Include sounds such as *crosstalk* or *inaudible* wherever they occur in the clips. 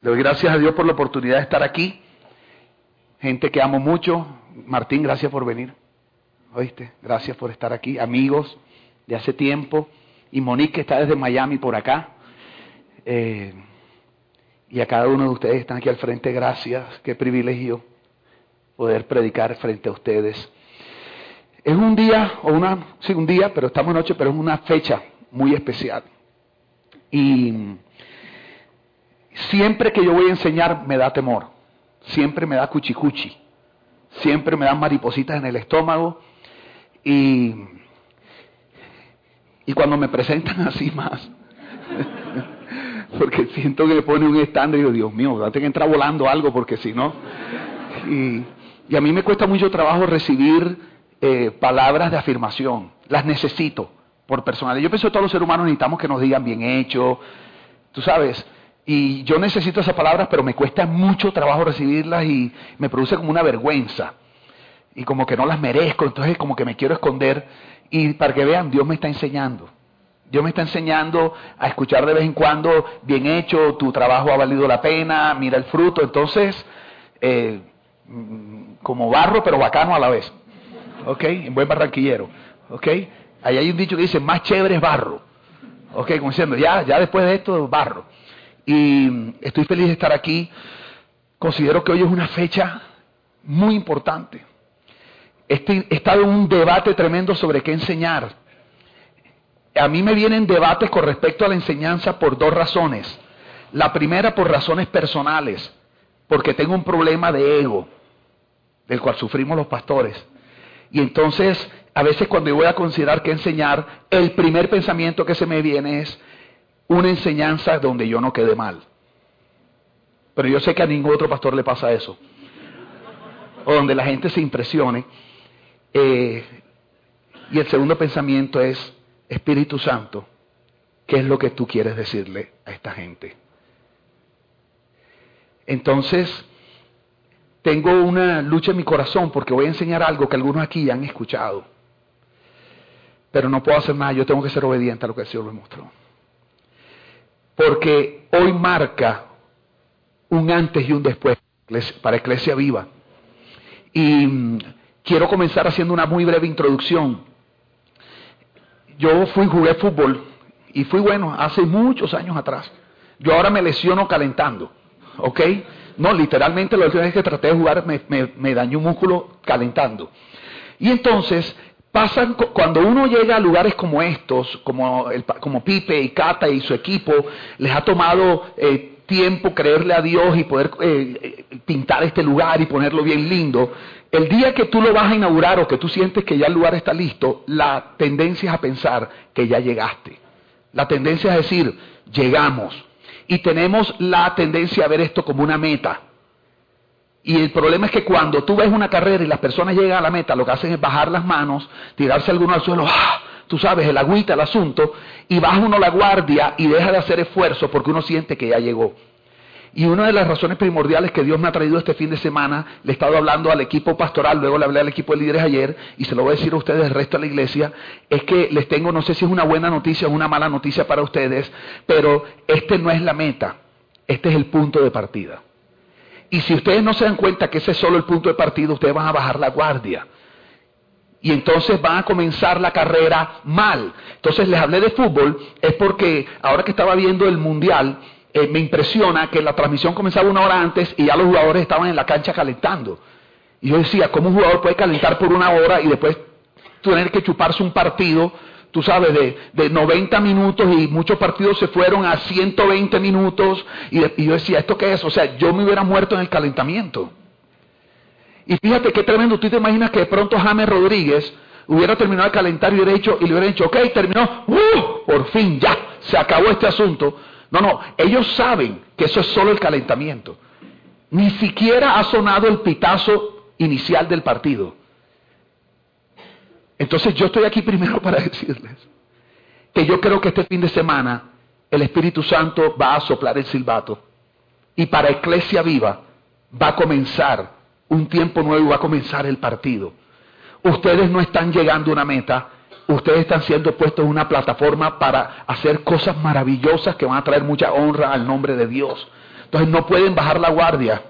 Le doy gracias a Dios por la oportunidad de estar aquí. Gente que amo mucho. Martín, gracias por venir. ¿Oíste? Gracias por estar aquí. Amigos de hace tiempo. Y Monique que está desde Miami por acá. Eh, y a cada uno de ustedes que están aquí al frente, gracias. Qué privilegio poder predicar frente a ustedes. Es un día, o una, sí, un día, pero estamos noche, pero es una fecha muy especial. Y Siempre que yo voy a enseñar me da temor, siempre me da cuchicuchi, siempre me dan maripositas en el estómago. Y, y cuando me presentan *laughs* así más, porque siento que me pone un estándar y digo, Dios mío, tengo que entrar volando algo porque si no... Y, y, a mí me cuesta mucho trabajo recibir eh, palabras de afirmación, las necesito por personal. Yo pienso que todos los seres humanos necesitamos que nos digan bien hecho, tú sabes, y yo necesito esas palabras, pero me cuesta mucho trabajo recibirlas y me produce como una vergüenza. Y como que no las merezco, entonces como que me quiero esconder. Y para que vean, Dios me está enseñando. Dios me está enseñando a escuchar de vez en cuando, bien hecho, tu trabajo ha valido la pena, mira el fruto. Entonces, eh, como barro, pero bacano a la vez. ¿Ok? En buen barranquillero. ¿Ok? Ahí hay un dicho que dice, más chévere es barro. ¿Ok? Como diciendo, ya, ya después de esto, barro. Y estoy feliz de estar aquí. Considero que hoy es una fecha muy importante. He estado en un debate tremendo sobre qué enseñar. A mí me vienen debates con respecto a la enseñanza por dos razones. La primera por razones personales, porque tengo un problema de ego, del cual sufrimos los pastores. Y entonces, a veces cuando yo voy a considerar qué enseñar, el primer pensamiento que se me viene es, una enseñanza donde yo no quede mal. Pero yo sé que a ningún otro pastor le pasa eso. O donde la gente se impresione. Eh, y el segundo pensamiento es, Espíritu Santo, ¿qué es lo que tú quieres decirle a esta gente? Entonces, tengo una lucha en mi corazón porque voy a enseñar algo que algunos aquí ya han escuchado. Pero no puedo hacer nada, yo tengo que ser obediente a lo que el Señor me mostró porque hoy marca un antes y un después para Iglesia Viva. Y mm, quiero comenzar haciendo una muy breve introducción. Yo fui, jugué fútbol y fui bueno hace muchos años atrás. Yo ahora me lesiono calentando, ¿ok? No, literalmente la última que traté de jugar me, me dañó un músculo calentando. Y entonces pasan cuando uno llega a lugares como estos, como, el, como Pipe y Cata y su equipo, les ha tomado eh, tiempo creerle a Dios y poder eh, eh, pintar este lugar y ponerlo bien lindo. El día que tú lo vas a inaugurar o que tú sientes que ya el lugar está listo, la tendencia es a pensar que ya llegaste. La tendencia es decir, llegamos. Y tenemos la tendencia a ver esto como una meta. Y el problema es que cuando tú ves una carrera y las personas llegan a la meta, lo que hacen es bajar las manos, tirarse alguno al suelo, ¡ah! tú sabes, el agüita, el asunto, y baja uno la guardia y deja de hacer esfuerzo porque uno siente que ya llegó. Y una de las razones primordiales que Dios me ha traído este fin de semana, le he estado hablando al equipo pastoral, luego le hablé al equipo de líderes ayer, y se lo voy a decir a ustedes el resto de la iglesia, es que les tengo, no sé si es una buena noticia o una mala noticia para ustedes, pero este no es la meta, este es el punto de partida. Y si ustedes no se dan cuenta que ese es solo el punto de partida, ustedes van a bajar la guardia. Y entonces van a comenzar la carrera mal. Entonces les hablé de fútbol, es porque ahora que estaba viendo el mundial, eh, me impresiona que la transmisión comenzaba una hora antes y ya los jugadores estaban en la cancha calentando. Y yo decía, ¿cómo un jugador puede calentar por una hora y después tener que chuparse un partido tú sabes, de, de 90 minutos y muchos partidos se fueron a 120 minutos y, yo decía, ¿esto qué es? O sea, yo me hubiera muerto en el calentamiento. Y fíjate qué tremendo, tú te imaginas que de pronto James Rodríguez hubiera terminado de calentar y, hubiera y le hubiera dicho, ok, terminó, ¡uh! por fin, ya, se acabó este asunto. No, no, ellos saben que eso es solo el calentamiento. Ni siquiera ha sonado el pitazo inicial del partido. Entonces yo estoy aquí primero *laughs* para decirles que yo creo que este fin de semana el Espíritu Santo va a soplar el silbato y para Iglesia Viva va a comenzar un tiempo nuevo va a comenzar el partido. Ustedes no están llegando a una meta, ustedes están siendo puestos en una plataforma para hacer cosas maravillosas que van a traer mucha honra al nombre de Dios. Entonces no pueden bajar la guardia.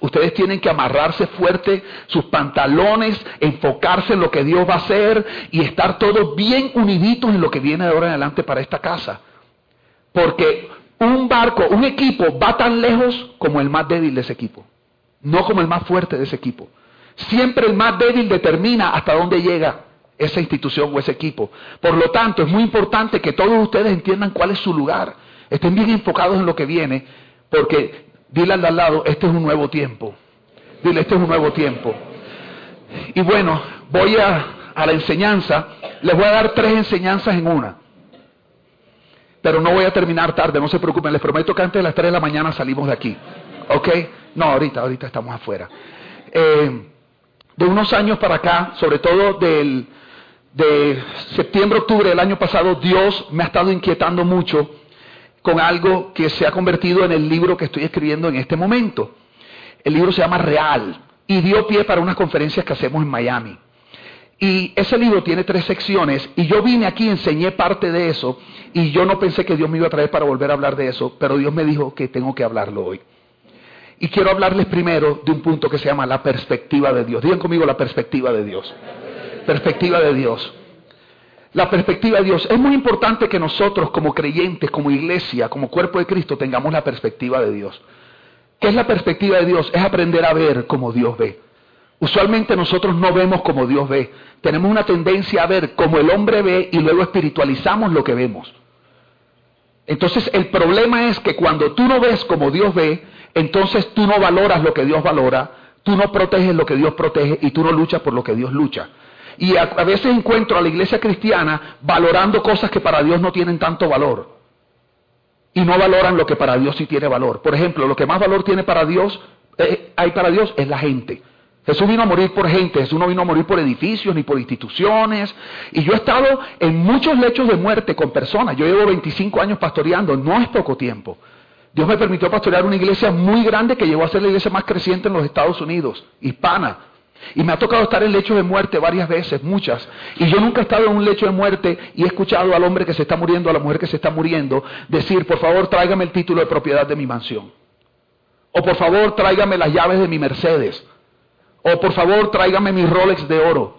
Ustedes tienen que amarrarse fuerte sus pantalones, enfocarse en lo que Dios va a hacer y estar todos bien uniditos en lo que viene de ahora en adelante para esta casa. Porque un barco, un equipo va tan lejos como el más débil de ese equipo, no como el más fuerte de ese equipo. Siempre el más débil determina hasta dónde llega esa institución o ese equipo. Por lo tanto, es muy importante que todos ustedes entiendan cuál es su lugar, estén bien enfocados en lo que viene, porque dile al lado, este es un nuevo tiempo. Dile, este es un nuevo tiempo. Y bueno, voy a, a la enseñanza, les voy a dar tres enseñanzas en una. Pero no voy a terminar tarde, no se preocupen, les prometo que antes de las 3 de la mañana salimos de aquí. ¿Ok? No, ahorita, ahorita estamos afuera. Eh, de unos años para acá, sobre todo del, de septiembre, octubre del año pasado, Dios me ha estado inquietando mucho con algo que se ha convertido en el libro que estoy escribiendo en este momento. El libro se llama Real y dio pie para unas conferencias que hacemos en Miami. Y ese libro tiene tres secciones y yo vine aquí, enseñé parte de eso y yo no pensé que Dios me iba a traer para volver a hablar de eso, pero Dios me dijo que tengo que hablarlo hoy. Y quiero hablarles primero de un punto que se llama la perspectiva de Dios. Digan conmigo la perspectiva de Dios. Perspectiva de Dios. La perspectiva de Dios. Es muy importante que nosotros como creyentes, como iglesia, como cuerpo de Cristo, tengamos la perspectiva de Dios. ¿Qué es la perspectiva de Dios? Es aprender a ver como Dios ve. Usualmente nosotros no vemos como Dios ve. Tenemos una tendencia a ver como el hombre ve y luego espiritualizamos lo que vemos. Entonces el problema es que cuando tú no ves como Dios ve, entonces tú no valoras lo que Dios valora, tú no proteges lo que Dios protege y tú no luchas por lo que Dios lucha. Y a, veces encuentro a la iglesia cristiana valorando cosas que para Dios no tienen tanto valor. Y no valoran lo que para Dios sí tiene valor. Por ejemplo, lo que más valor tiene para Dios, eh, hay para Dios es la gente. Jesús vino a morir por gente, Jesús no vino a morir por edificios ni por instituciones. Y yo he estado en muchos lechos de muerte con personas. Yo llevo 25 años pastoreando, no es poco tiempo. Dios me permitió pastorear una iglesia muy grande que llegó a ser la iglesia más creciente en los Estados Unidos, hispana. Y me ha tocado estar en lechos de muerte varias veces, muchas. Y yo nunca he estado en un lecho de muerte y he escuchado al hombre que se está muriendo, a la mujer que se está muriendo, decir, por favor, tráigame el título de propiedad de mi mansión. O por favor, tráigame las llaves de mi Mercedes. O por favor, tráigame mi Rolex de oro.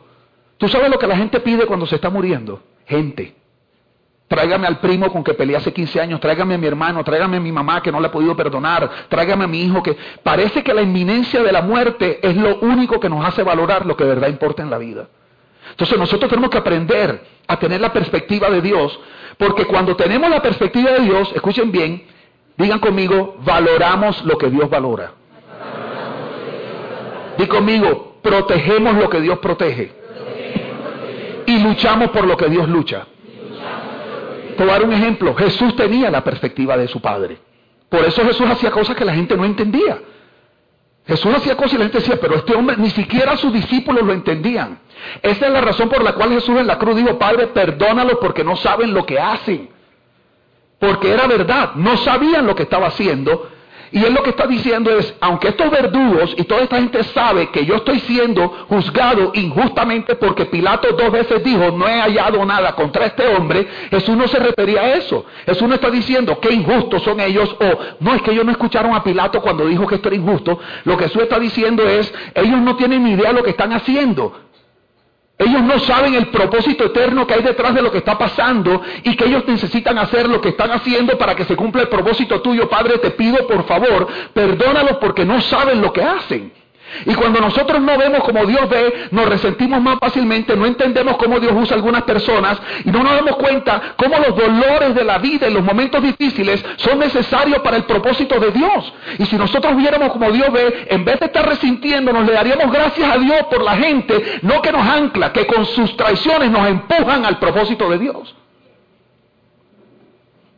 ¿Tú sabes lo que la gente pide cuando se está muriendo? Gente. Tráigame al primo con que peleé hace 15 años, tráigame a mi hermano, tráigame a mi mamá que no le he podido perdonar, tráigame a mi hijo que parece que la inminencia de la muerte es lo único que nos hace valorar lo que de verdad importa en la vida. Entonces nosotros tenemos que aprender a tener la perspectiva de Dios, porque cuando tenemos la perspectiva de Dios, escuchen bien, digan conmigo, valoramos lo que Dios valora. Di conmigo, protegemos lo que Dios protege. Y luchamos por lo que Dios lucha. Dar un ejemplo. Jesús tenía la perspectiva de su Padre. Por eso Jesús hacía cosas que la gente no entendía. Jesús hacía cosas y la gente decía, pero este hombre, ni siquiera sus discípulos lo entendían. Esa es la razón por la cual Jesús en la cruz dijo, Padre, perdónalos porque no saben lo que hacen. Porque era verdad, no sabían lo que estaba haciendo, y él lo que está diciendo es, aunque estos verdugos y toda esta gente sabe que yo estoy siendo juzgado injustamente porque Pilato dos veces dijo, no he hallado nada contra este hombre, Jesús no se refería a eso. Jesús no está diciendo que injustos son ellos o no es que ellos no escucharon a Pilato cuando dijo que esto era injusto. Lo que Jesús está diciendo es, ellos no tienen ni idea de lo que están haciendo. Ellos no saben el propósito eterno que hay detrás de lo que está pasando y que ellos necesitan hacer lo que están haciendo para que se cumpla el propósito tuyo. Padre, te pido por favor, perdónalos porque no saben lo que hacen. Y cuando nosotros no vemos como Dios ve, nos resentimos más fácilmente, no entendemos cómo Dios usa a algunas personas y no nos damos cuenta cómo los dolores de la vida y los momentos difíciles son necesarios para el propósito de Dios. Y si nosotros viéramos como Dios ve, en vez de estar resintiéndonos, le daríamos gracias a Dios por la gente, no que nos ancla, que con sus traiciones nos empujan al propósito de Dios.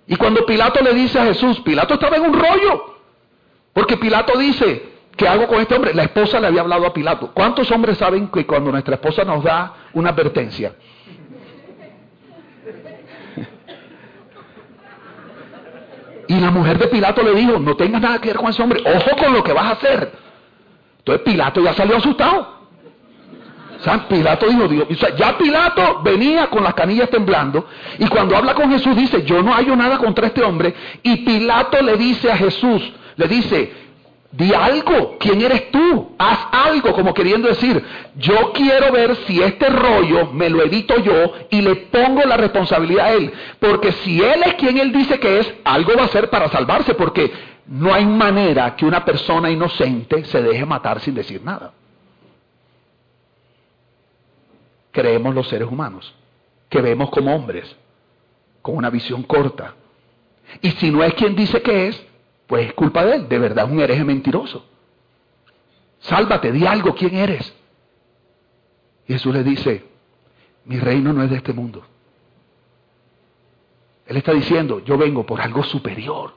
Y cuando Pilato le dice a Jesús, Pilato estaba en un rollo, porque Pilato dice, ¿Qué hago con este hombre? La esposa le había hablado a Pilato. ¿Cuántos hombres saben que cuando nuestra esposa nos da una advertencia? Y la mujer de Pilato le dijo, no tengas nada que ver con ese hombre, ojo con lo que vas a hacer. Entonces Pilato ya salió asustado. Pilato dijo, Dios, ya Pilato venía con las canillas temblando y cuando habla con Jesús dice, yo no hallo nada contra este hombre y Pilato le dice a Jesús, Le dice, di algo, ¿quién eres tú? Haz algo, como queriendo decir, yo quiero ver si este rollo me lo edito yo y le pongo la responsabilidad a él. Porque si él es quien él dice que es, algo va a hacer para salvarse, porque no hay manera que una persona inocente se deje matar sin decir nada. Creemos los seres humanos, que vemos como hombres, con una visión corta. Y si no es quien dice que es, pues es culpa de él, de verdad es un hereje mentiroso. Sálvate, di algo, ¿quién eres? Jesús le dice, mi reino no es de este mundo. Él está diciendo, yo vengo por algo superior.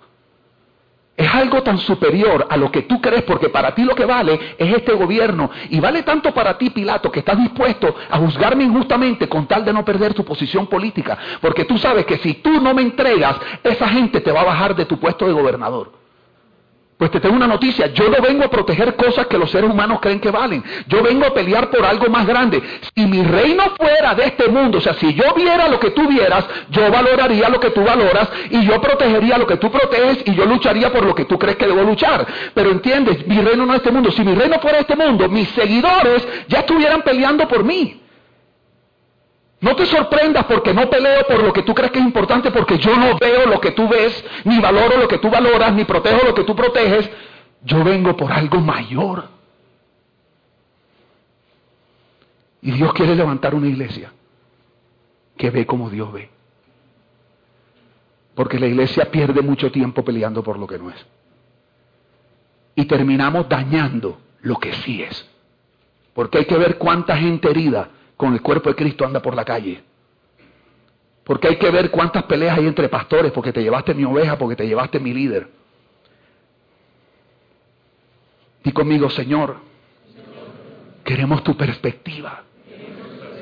Es algo tan superior a lo que tú crees, porque para ti lo que vale es este gobierno. Y vale tanto para ti, Pilato, que estás dispuesto a juzgarme injustamente con tal de no perder tu posición política. Porque tú sabes que si tú no me entregas, esa gente te va a bajar de tu puesto de gobernador. Pues te tengo una noticia, yo no vengo a proteger cosas que los seres humanos creen que valen. Yo vengo a pelear por algo más grande. Si mi reino fuera de este mundo, o sea, si yo viera lo que tú vieras, yo valoraría lo que tú valoras y yo protegería lo que tú proteges y yo lucharía por lo que tú crees que debo luchar. Pero entiendes, mi reino no es este mundo. Si mi reino fuera de este mundo, mis seguidores ya estuvieran peleando por mí. No te sorprendas porque no peleo por lo que tú crees que es importante, porque yo no veo lo que tú ves, ni valoro lo que tú valoras, ni protejo lo que tú proteges. Yo vengo por algo mayor. Y Dios quiere levantar una iglesia que ve como Dios ve. Porque la iglesia pierde mucho tiempo peleando por lo que no es. Y terminamos dañando lo que sí es. Porque hay que ver cuánta gente herida con el cuerpo de Cristo anda por la calle. Porque hay que ver cuántas peleas hay entre pastores, porque te llevaste mi oveja, porque te llevaste mi líder. Di conmigo, Señor, queremos tu perspectiva.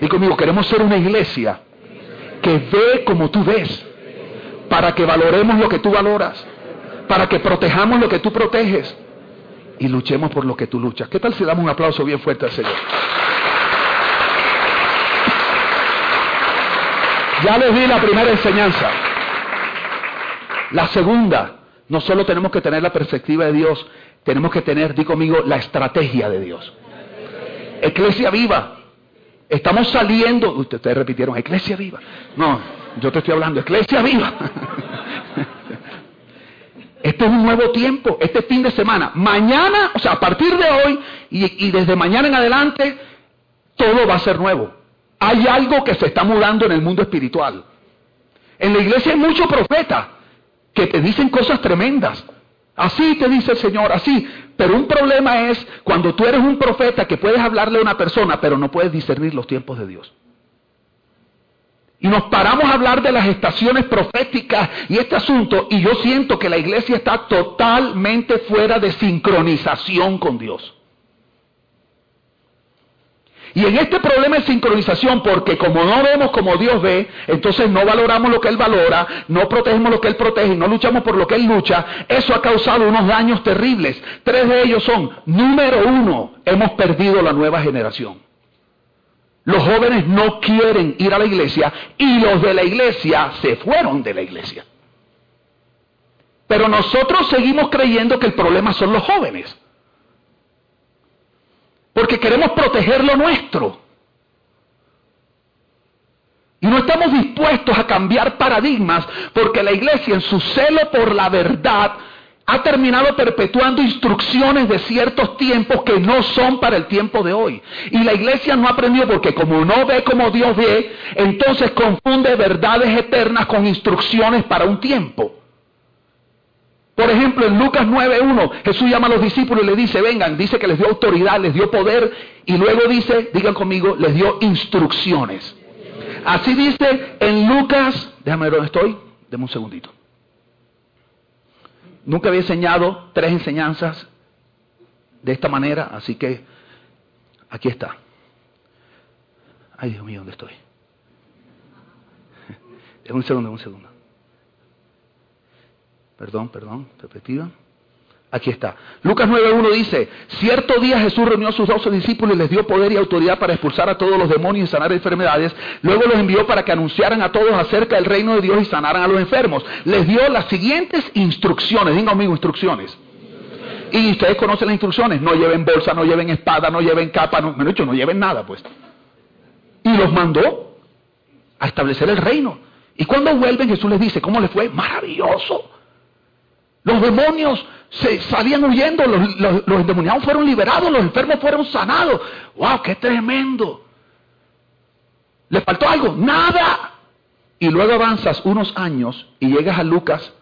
Di conmigo, queremos ser una iglesia que ve como tú ves, para que valoremos lo que tú valoras, para que protejamos lo que tú proteges y luchemos por lo que tú luchas. ¿Qué tal si damos un aplauso bien fuerte al Señor? Ya les di la primera enseñanza. La segunda, no solo tenemos que tener la perspectiva de Dios, tenemos que tener, di conmigo, la estrategia de Dios. Eclesia viva. Estamos saliendo, ustedes repitieron, Eclesia viva. No, yo te estoy hablando, Eclesia viva. *laughs* Este es un nuevo tiempo, este fin de semana. Mañana, o sea, a partir de hoy y, y desde mañana en adelante, todo va a ser nuevo. Hay algo que se está mudando en el mundo espiritual. En la iglesia hay muchos profetas que te dicen cosas tremendas. Así te dice el Señor, así. Pero un problema es cuando tú eres un profeta que puedes hablarle a una persona, pero no puedes discernir los tiempos de Dios. Y nos paramos a hablar de las estaciones proféticas y este asunto, y yo siento que la iglesia está totalmente fuera de sincronización con Dios. Y en este problema de sincronización, porque como no vemos como Dios ve, entonces no valoramos lo que Él valora, no protegemos lo que Él protege, no luchamos por lo que Él lucha, eso ha causado unos daños terribles. Tres de ellos son, número uno, hemos perdido la nueva generación. Los jóvenes no quieren ir a la iglesia y los de la iglesia se fueron de la iglesia. Pero nosotros seguimos creyendo que el problema son los jóvenes. Queremos proteger lo nuestro. Y no estamos dispuestos a cambiar paradigmas porque la iglesia en su celo por la verdad ha terminado perpetuando instrucciones de ciertos tiempos que no son para el tiempo de hoy. Y la iglesia no aprendió porque como no ve como Dios ve, entonces confunde verdades eternas con instrucciones para un tiempo. Por ejemplo, en Lucas 9.1, Jesús llama a los discípulos y les dice, vengan, dice que les dio autoridad, les dio poder, y luego dice, digan conmigo, les dio instrucciones. Así dice en Lucas, déjame ver dónde estoy, deme un segundito. Nunca había enseñado tres enseñanzas de esta manera, así que aquí está. Ay, Dios mío, ¿dónde estoy? *laughs* Un segundo, un segundo. Perdón, perdón, repetida. Aquí está. Lucas 9.1 dice, cierto día Jesús reunió a sus doce discípulos y les dio poder y autoridad para expulsar a todos los demonios y sanar enfermedades. Luego los envió para que anunciaran a todos acerca del reino de Dios y sanaran a los enfermos. Les dio las siguientes instrucciones. Diga conmigo instrucciones. Y ustedes conocen las instrucciones, no lleven bolsa, no lleven espada, no lleven capa, no, me dicho, no lleven nada, pues. Y los mandó a establecer el reino. Y cuando vuelven, Jesús les dice, ¿cómo les fue? Maravilloso. Los demonios se salían huyendo, los, endemoniados fueron liberados, los enfermos fueron sanados. ¡Wow! ¡Qué tremendo! ¿Le faltó algo? Nada. Y luego avanzas unos años y llegas a Lucas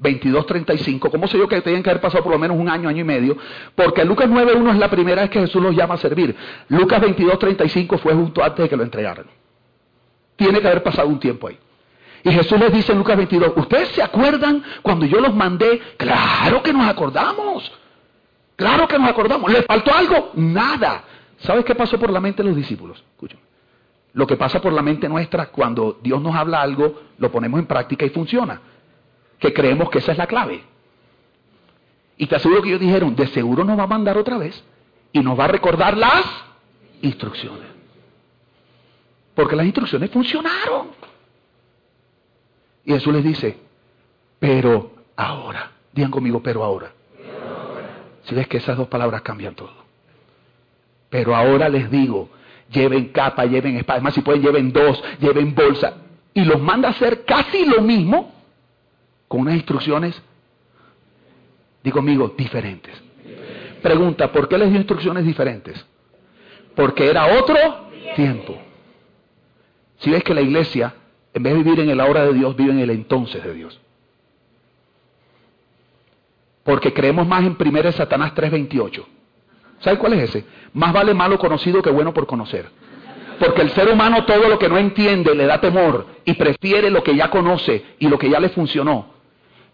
22.35. ¿Cómo sé yo que tenían que haber pasado por lo menos un año, año y medio? Porque Lucas 9.1 es la primera vez que Jesús los llama a servir. Lucas 22.35 fue justo antes de que lo entregaran. Tiene que haber pasado un tiempo ahí. Y Jesús les dice en Lucas 22, ¿ustedes se acuerdan cuando yo los mandé? Claro que nos acordamos. Claro que nos acordamos. ¿Le faltó algo? Nada. ¿Sabes qué pasó por la mente de los discípulos? Escúchame. Lo que pasa por la mente nuestra cuando Dios nos habla algo, lo ponemos en práctica y funciona. Que creemos que esa es la clave. Y te aseguro que ellos dijeron, de seguro nos va a mandar otra vez y nos va a recordar las instrucciones. Porque las instrucciones funcionaron. Y Jesús les dice, pero ahora, digan conmigo, pero ahora. Si ves que esas dos palabras cambian todo. Pero ahora les digo, lleven capa, lleven espada, además si pueden lleven dos, lleven bolsa. Y los manda a hacer casi lo mismo con unas instrucciones, digo conmigo, diferentes. Pregunta, ¿por qué les dio instrucciones diferentes? Porque era otro tiempo. Si ves que la iglesia, en vez de vivir en el ahora de Dios, vive en el entonces de Dios. Porque creemos más en 1 Satanás 3.28. ¿Sabe cuál es ese? Más vale malo conocido que bueno por conocer. Porque el ser humano todo lo que no entiende le da temor y prefiere lo que ya conoce y lo que ya le funcionó.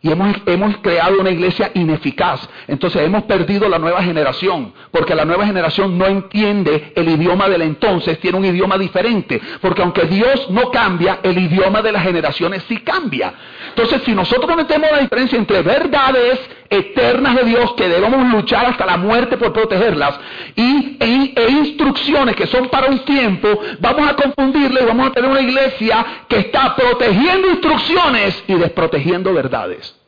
Y hemos, hemos, creado una iglesia ineficaz. Entonces hemos perdido la nueva generación. Porque la nueva generación no entiende el idioma del entonces, tiene un idioma diferente. Porque aunque Dios no cambia, el idioma de las generaciones sí cambia. Entonces si nosotros no metemos la diferencia entre verdades eternas de Dios que debemos luchar hasta la muerte por protegerlas y, e, e instrucciones que son para un tiempo, vamos a confundirle y vamos a tener una iglesia que está protegiendo instrucciones y desprotegiendo verdades.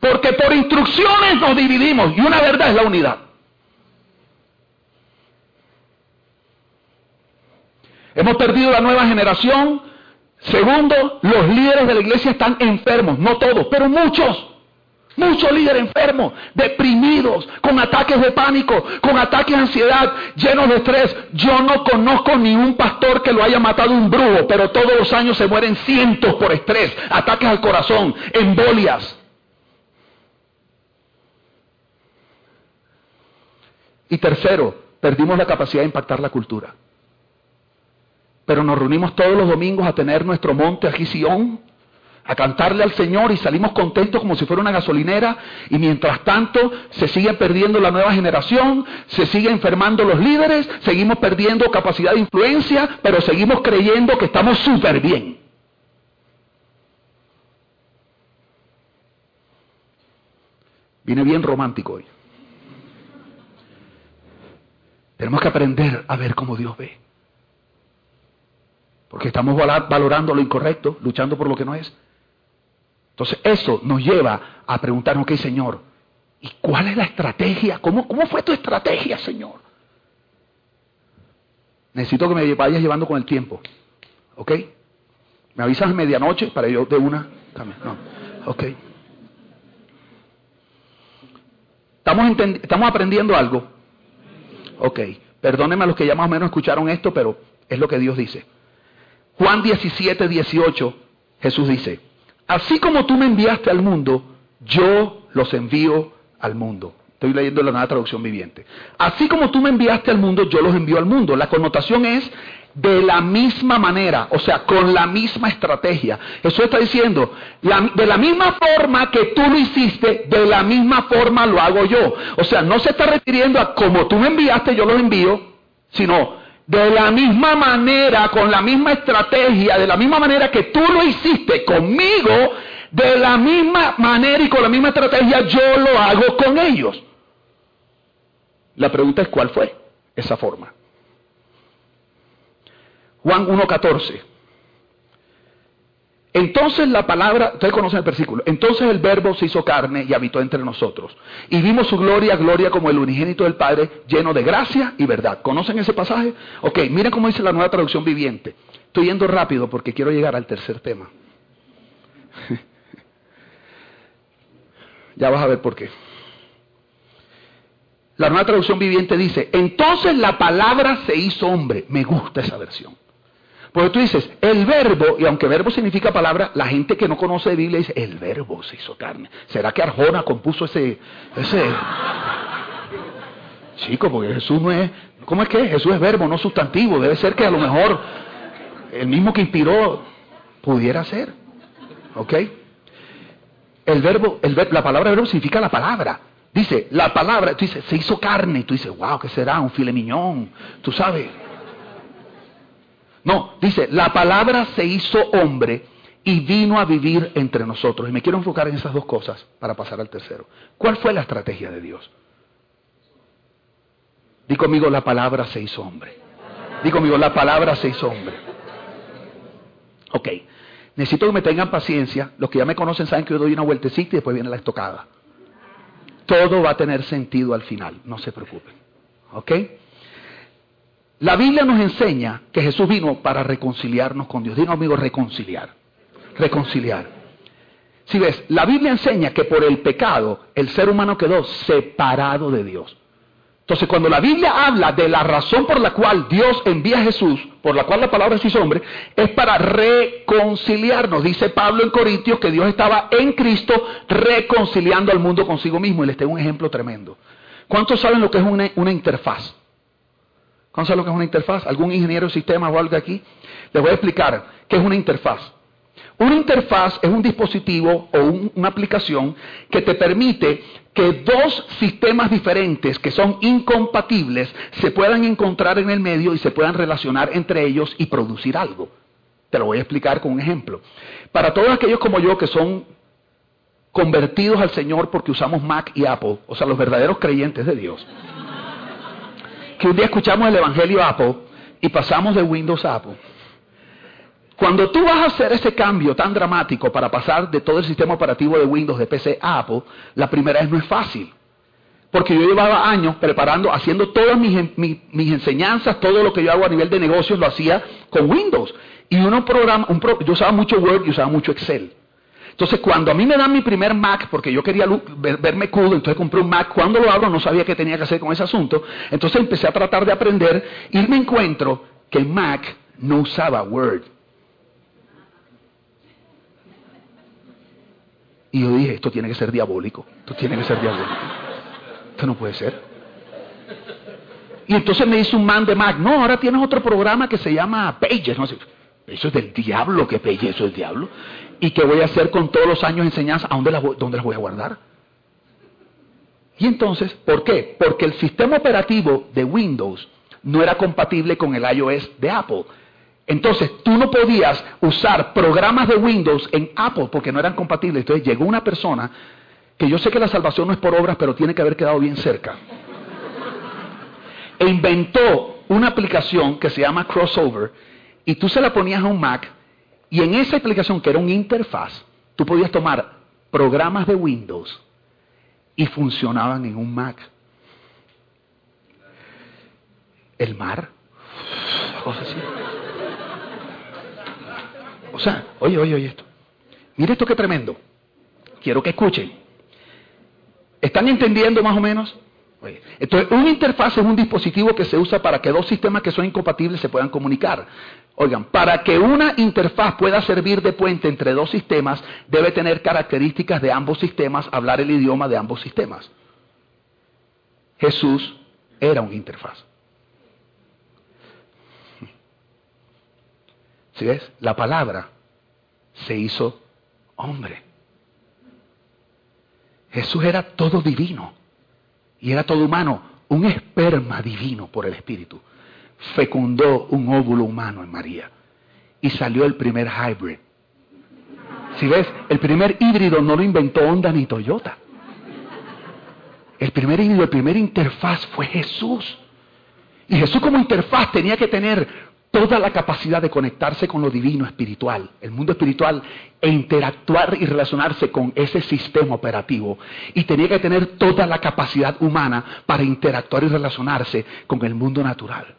Porque por instrucciones nos dividimos y una verdad es la unidad. Hemos perdido la nueva generación. Segundo, los líderes de la iglesia están enfermos, no todos, pero muchos. Muchos líderes enfermos, deprimidos, con ataques de pánico, con ataques de ansiedad, llenos de estrés. Yo no conozco ni un pastor que lo haya matado un brujo, pero todos los años se mueren cientos por estrés, ataques al corazón, embolias. Y tercero, perdimos la capacidad de impactar la cultura. Pero nos reunimos todos los domingos a tener nuestro monte aquí Sion, a cantarle al Señor y salimos contentos como si fuera una gasolinera y mientras tanto se sigue perdiendo la nueva generación, se siguen enfermando los líderes, seguimos perdiendo capacidad de influencia, pero seguimos creyendo que estamos súper bien. Viene bien romántico hoy. Tenemos que aprender a ver cómo Dios ve. Porque estamos valorando lo incorrecto, luchando por lo que no es. Entonces eso nos lleva a preguntarnos, ok Señor, ¿y cuál es la estrategia? ¿Cómo, fue tu estrategia, Señor? Necesito que me vayas llevando con el tiempo. ¿Ok? ¿Me avisas a medianoche para yo de una? No. Ok. ¿Estamos, ¿Estamos aprendiendo algo? Ok. Perdónenme a los que ya más o menos escucharon esto, pero es lo que Dios dice. Juan 17, 18, Jesús dice, así como tú me enviaste al mundo, yo los envío al mundo. Estoy leyendo la nueva traducción viviente. Así como tú me enviaste al mundo, yo los envío al mundo. La connotación es de la misma manera, o sea, con la misma estrategia. Eso está diciendo, de la misma forma que tú lo hiciste, de la misma forma lo hago yo. O sea, no se está refiriendo a como tú me enviaste, yo los envío, sino de la misma manera, con la misma estrategia, de la misma manera que tú lo hiciste conmigo, de la misma manera y con la misma estrategia yo lo hago con ellos. La pregunta es cuál fue esa forma. Juan 1.14. Entonces la palabra, ustedes conocen el versículo, entonces el verbo se hizo carne y habitó entre nosotros. Y vimos su gloria, gloria como el unigénito del Padre, lleno de gracia y verdad. ¿Conocen ese pasaje? Ok, miren cómo dice la nueva traducción viviente. Estoy yendo rápido porque quiero llegar al tercer tema. *laughs* ya vas a ver por qué. La nueva traducción viviente dice, entonces la palabra se hizo hombre. Me gusta esa versión. Porque tú dices, el verbo, y aunque verbo significa palabra, la gente que no conoce Biblia dice, el verbo se hizo carne. ¿Será que Arjona compuso ese, ese? Chico, porque Jesús no es, ¿cómo es que Jesús es verbo, no sustantivo. Debe ser que a lo mejor el mismo que inspiró pudiera ser. ¿Ok? El verbo, el la palabra verbo significa la palabra. Dice, la palabra, tú dices, se hizo carne. Tú dices, wow, ¿qué será? Un filemiñón. Tú sabes. No, dice, la palabra se hizo hombre y vino a vivir entre nosotros. Y me quiero enfocar en esas dos cosas para pasar al tercero. ¿Cuál fue la estrategia de Dios? Di conmigo, la palabra se hizo hombre. Di conmigo, la palabra se hizo hombre. Ok, necesito que me tengan paciencia. Los que ya me conocen saben que yo doy una vueltecita y después viene la estocada. Todo va a tener sentido al final, no se preocupen. ¿Ok? La Biblia nos enseña que Jesús vino para reconciliarnos con Dios. Digo amigo, reconciliar. Reconciliar. Si ves, la Biblia enseña que por el pecado el ser humano quedó separado de Dios. Entonces, cuando la Biblia habla de la razón por la cual Dios envía a Jesús, por la cual la palabra se hizo hombre, es para reconciliarnos. Dice Pablo en Corintios que Dios estaba en Cristo reconciliando al mundo consigo mismo. Y les tengo un ejemplo tremendo. ¿Cuántos saben lo que es una interfaz? ¿Cuántos saben lo que es una interfaz? ¿Algún ingeniero de sistemas o algo aquí? Les voy a explicar qué es una interfaz. Una interfaz es un dispositivo o una aplicación que te permite que dos sistemas diferentes que son incompatibles se puedan encontrar en el medio y se puedan relacionar entre ellos y producir algo. Te lo voy a explicar con un ejemplo. Para todos aquellos como yo que son convertidos al Señor porque usamos Mac y Apple, o sea, los verdaderos creyentes de Dios, que un día escuchamos el Evangelio Apple y pasamos de Windows a Apple. Cuando tú vas a hacer ese cambio tan dramático para pasar de todo el sistema operativo de Windows de PC a Apple, la primera vez no es fácil. Porque yo llevaba años preparando, haciendo todas mis, mis, enseñanzas, todo lo que yo hago a nivel de negocios lo hacía con Windows. Y uno programa, un yo usaba mucho Word y usaba mucho Excel. Entonces, cuando a mí me dan mi primer Mac, porque yo quería verme cool, entonces compré un Mac, cuando lo abro no sabía qué tenía que hacer con ese asunto, entonces empecé a tratar de aprender y me encuentro que Mac no usaba Word. Y yo dije, esto tiene que ser diabólico, esto tiene que ser diabólico. Esto no puede ser. Y entonces me dice un man de Mac, no, ahora tienes otro programa que se llama Pages. No eso es del diablo, que Pages, eso es del diablo. ¿Y qué voy a hacer con todos los años de enseñanza? ¿A dónde las, dónde las voy a guardar? Y entonces, ¿por qué? Porque el sistema operativo de Windows no era compatible con el iOS de Apple. Entonces tú no podías usar programas de Windows en Apple porque no eran compatibles. Entonces llegó una persona que yo sé que la salvación no es por obras, pero tiene que haber quedado bien cerca. E inventó una aplicación que se llama Crossover y tú se la ponías a un Mac y en esa aplicación que era un interfaz, tú podías tomar programas de Windows y funcionaban en un Mac. El mar, cosa así. O sea, oye, oye, oye esto. Mire esto qué tremendo. Quiero que escuchen. ¿Están entendiendo más o menos? Entonces, una interfaz es un dispositivo que se usa para que dos sistemas que son incompatibles se puedan comunicar. Oigan, para que una interfaz pueda servir de puente entre dos sistemas, debe tener características de ambos sistemas, hablar el idioma de ambos sistemas. Jesús era una interfaz. ¿Sí ves? La palabra se hizo hombre. Jesús era todo divino y era todo humano, un esperma divino por el Espíritu. Fecundó un óvulo humano en María y salió el primer hybrid. Si ves, el primer híbrido no lo inventó Honda ni Toyota. El primer híbrido, el primer interfaz fue Jesús. Y Jesús como interfaz tenía que tener toda la capacidad de conectarse con lo divino espiritual, el mundo espiritual, e interactuar y relacionarse con ese sistema operativo. Y tenía que tener toda la capacidad humana para interactuar y relacionarse con el mundo natural.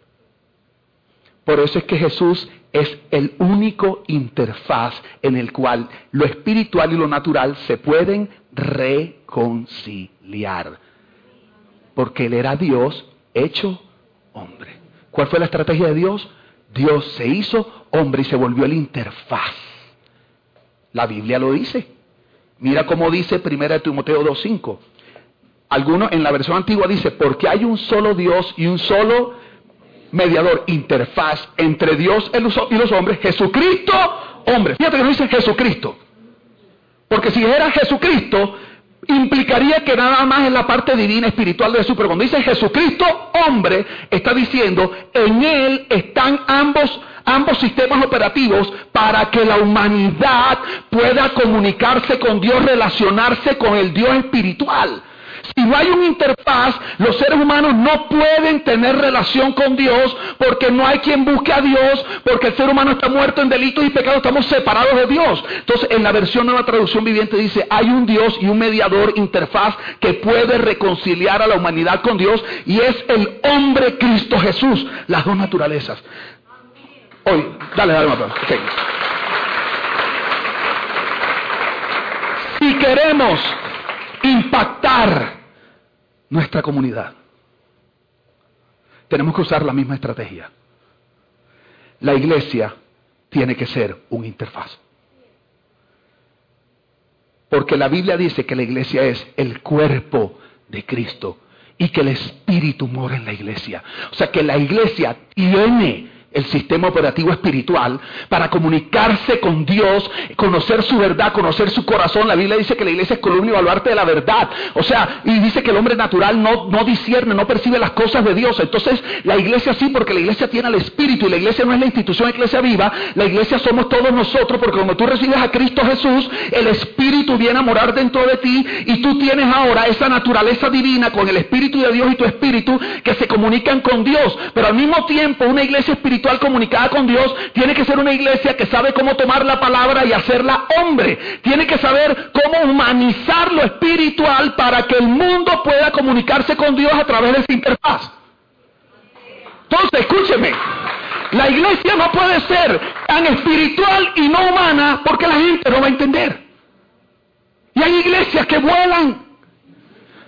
Por eso es que Jesús es el único interfaz en el cual lo espiritual y lo natural se pueden reconciliar. Porque Él era Dios hecho hombre. ¿Cuál fue la estrategia de Dios? Dios se hizo hombre y se volvió el interfaz. La Biblia lo dice. Mira cómo dice 1 Timoteo 2.5. Algunos en la versión antigua dice, porque hay un solo Dios y un solo mediador, interfaz entre Dios y los hombres, Jesucristo, hombre. Fíjate que no dice Jesucristo. Porque si era Jesucristo, implicaría que nada más en la parte divina espiritual de Jesús. Pero cuando dice Jesucristo, hombre, está diciendo, en Él están ambos, ambos sistemas operativos para que la humanidad pueda comunicarse con Dios, relacionarse con el Dios espiritual. Si no hay una interfaz, los seres humanos no pueden tener relación con Dios porque no hay quien busque a Dios, porque el ser humano está muerto en delitos y pecados, estamos separados de Dios. Entonces, en la versión nueva traducción viviente dice, hay un Dios y un mediador, interfaz, que puede reconciliar a la humanidad con Dios y es el hombre Cristo Jesús, las dos naturalezas. Hoy, dale, dale, dale. Si queremos impactar nuestra comunidad. Tenemos que usar la misma estrategia. La iglesia tiene que ser un interfaz. Porque la Biblia dice que la iglesia es el cuerpo de Cristo y que el Espíritu mora en la iglesia. O sea que la iglesia tiene el sistema operativo espiritual para comunicarse con Dios, conocer su verdad, conocer su corazón. La Biblia dice que la iglesia es columna y baluarte de la verdad. O sea, y dice que el hombre natural no, no discierne, no percibe las cosas de Dios. Entonces, la iglesia sí, porque la iglesia tiene el espíritu y la iglesia no es la institución iglesia viva, la iglesia somos todos nosotros, porque cuando tú recibes a Cristo Jesús, el espíritu viene a morar dentro de ti y tú tienes ahora esa naturaleza divina con el espíritu de Dios y tu espíritu que se comunican con Dios. Pero al mismo tiempo, una iglesia espiritual comunicada con Dios tiene que ser una iglesia que sabe cómo tomar la palabra y hacerla hombre. Tiene que saber cómo humanizar lo espiritual para que el mundo pueda comunicarse con Dios a través de esa interfaz. Entonces, escúcheme. La iglesia no puede ser tan espiritual y no humana porque la gente no va a entender. Y hay iglesias que vuelan.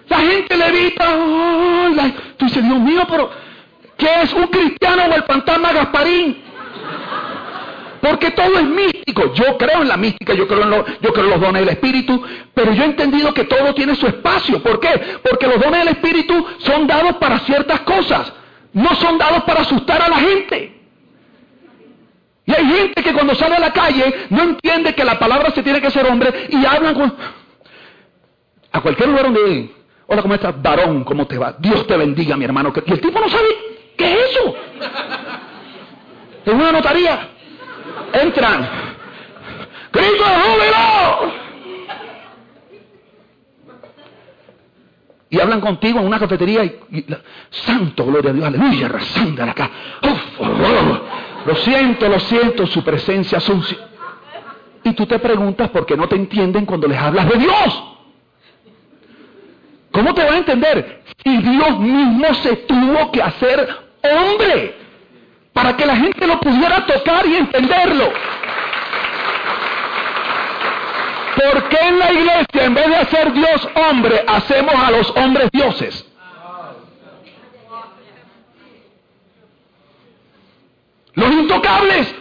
La gente levita. Oh, tú dices, Dios mío, pero ¿Qué es un cristiano o el fantasma Gasparín? Porque todo es místico. Yo creo en la mística, yo creo en, en los dones del Espíritu, pero yo he entendido que todo tiene su espacio. ¿Por qué? Porque los dones del Espíritu son dados para ciertas cosas, no son dados para asustar a la gente. Y hay gente que cuando sale a la calle no entiende que la palabra se tiene que ser hombre y hablan con... A cualquier lugar donde... Hola, ¿cómo estás? Varón, ¿cómo te va? Dios te bendiga, mi hermano. Y el tipo no sabe ¿Qué es eso? En una notaría. Entran. ¡Cristo júbilo! Y hablan contigo en una cafetería y, santo, gloria a Dios, aleluya, de acá. lo siento, lo siento, su presencia son... Y tú te preguntas por qué no te entienden cuando les hablas de Dios. ¿Cómo te va a entender? Si Dios mismo se tuvo que hacer hombre, para que la gente lo pudiera tocar y entenderlo. ¿Por qué en la iglesia, en vez de hacer Dios hombre, hacemos a los hombres dioses? Los intocables.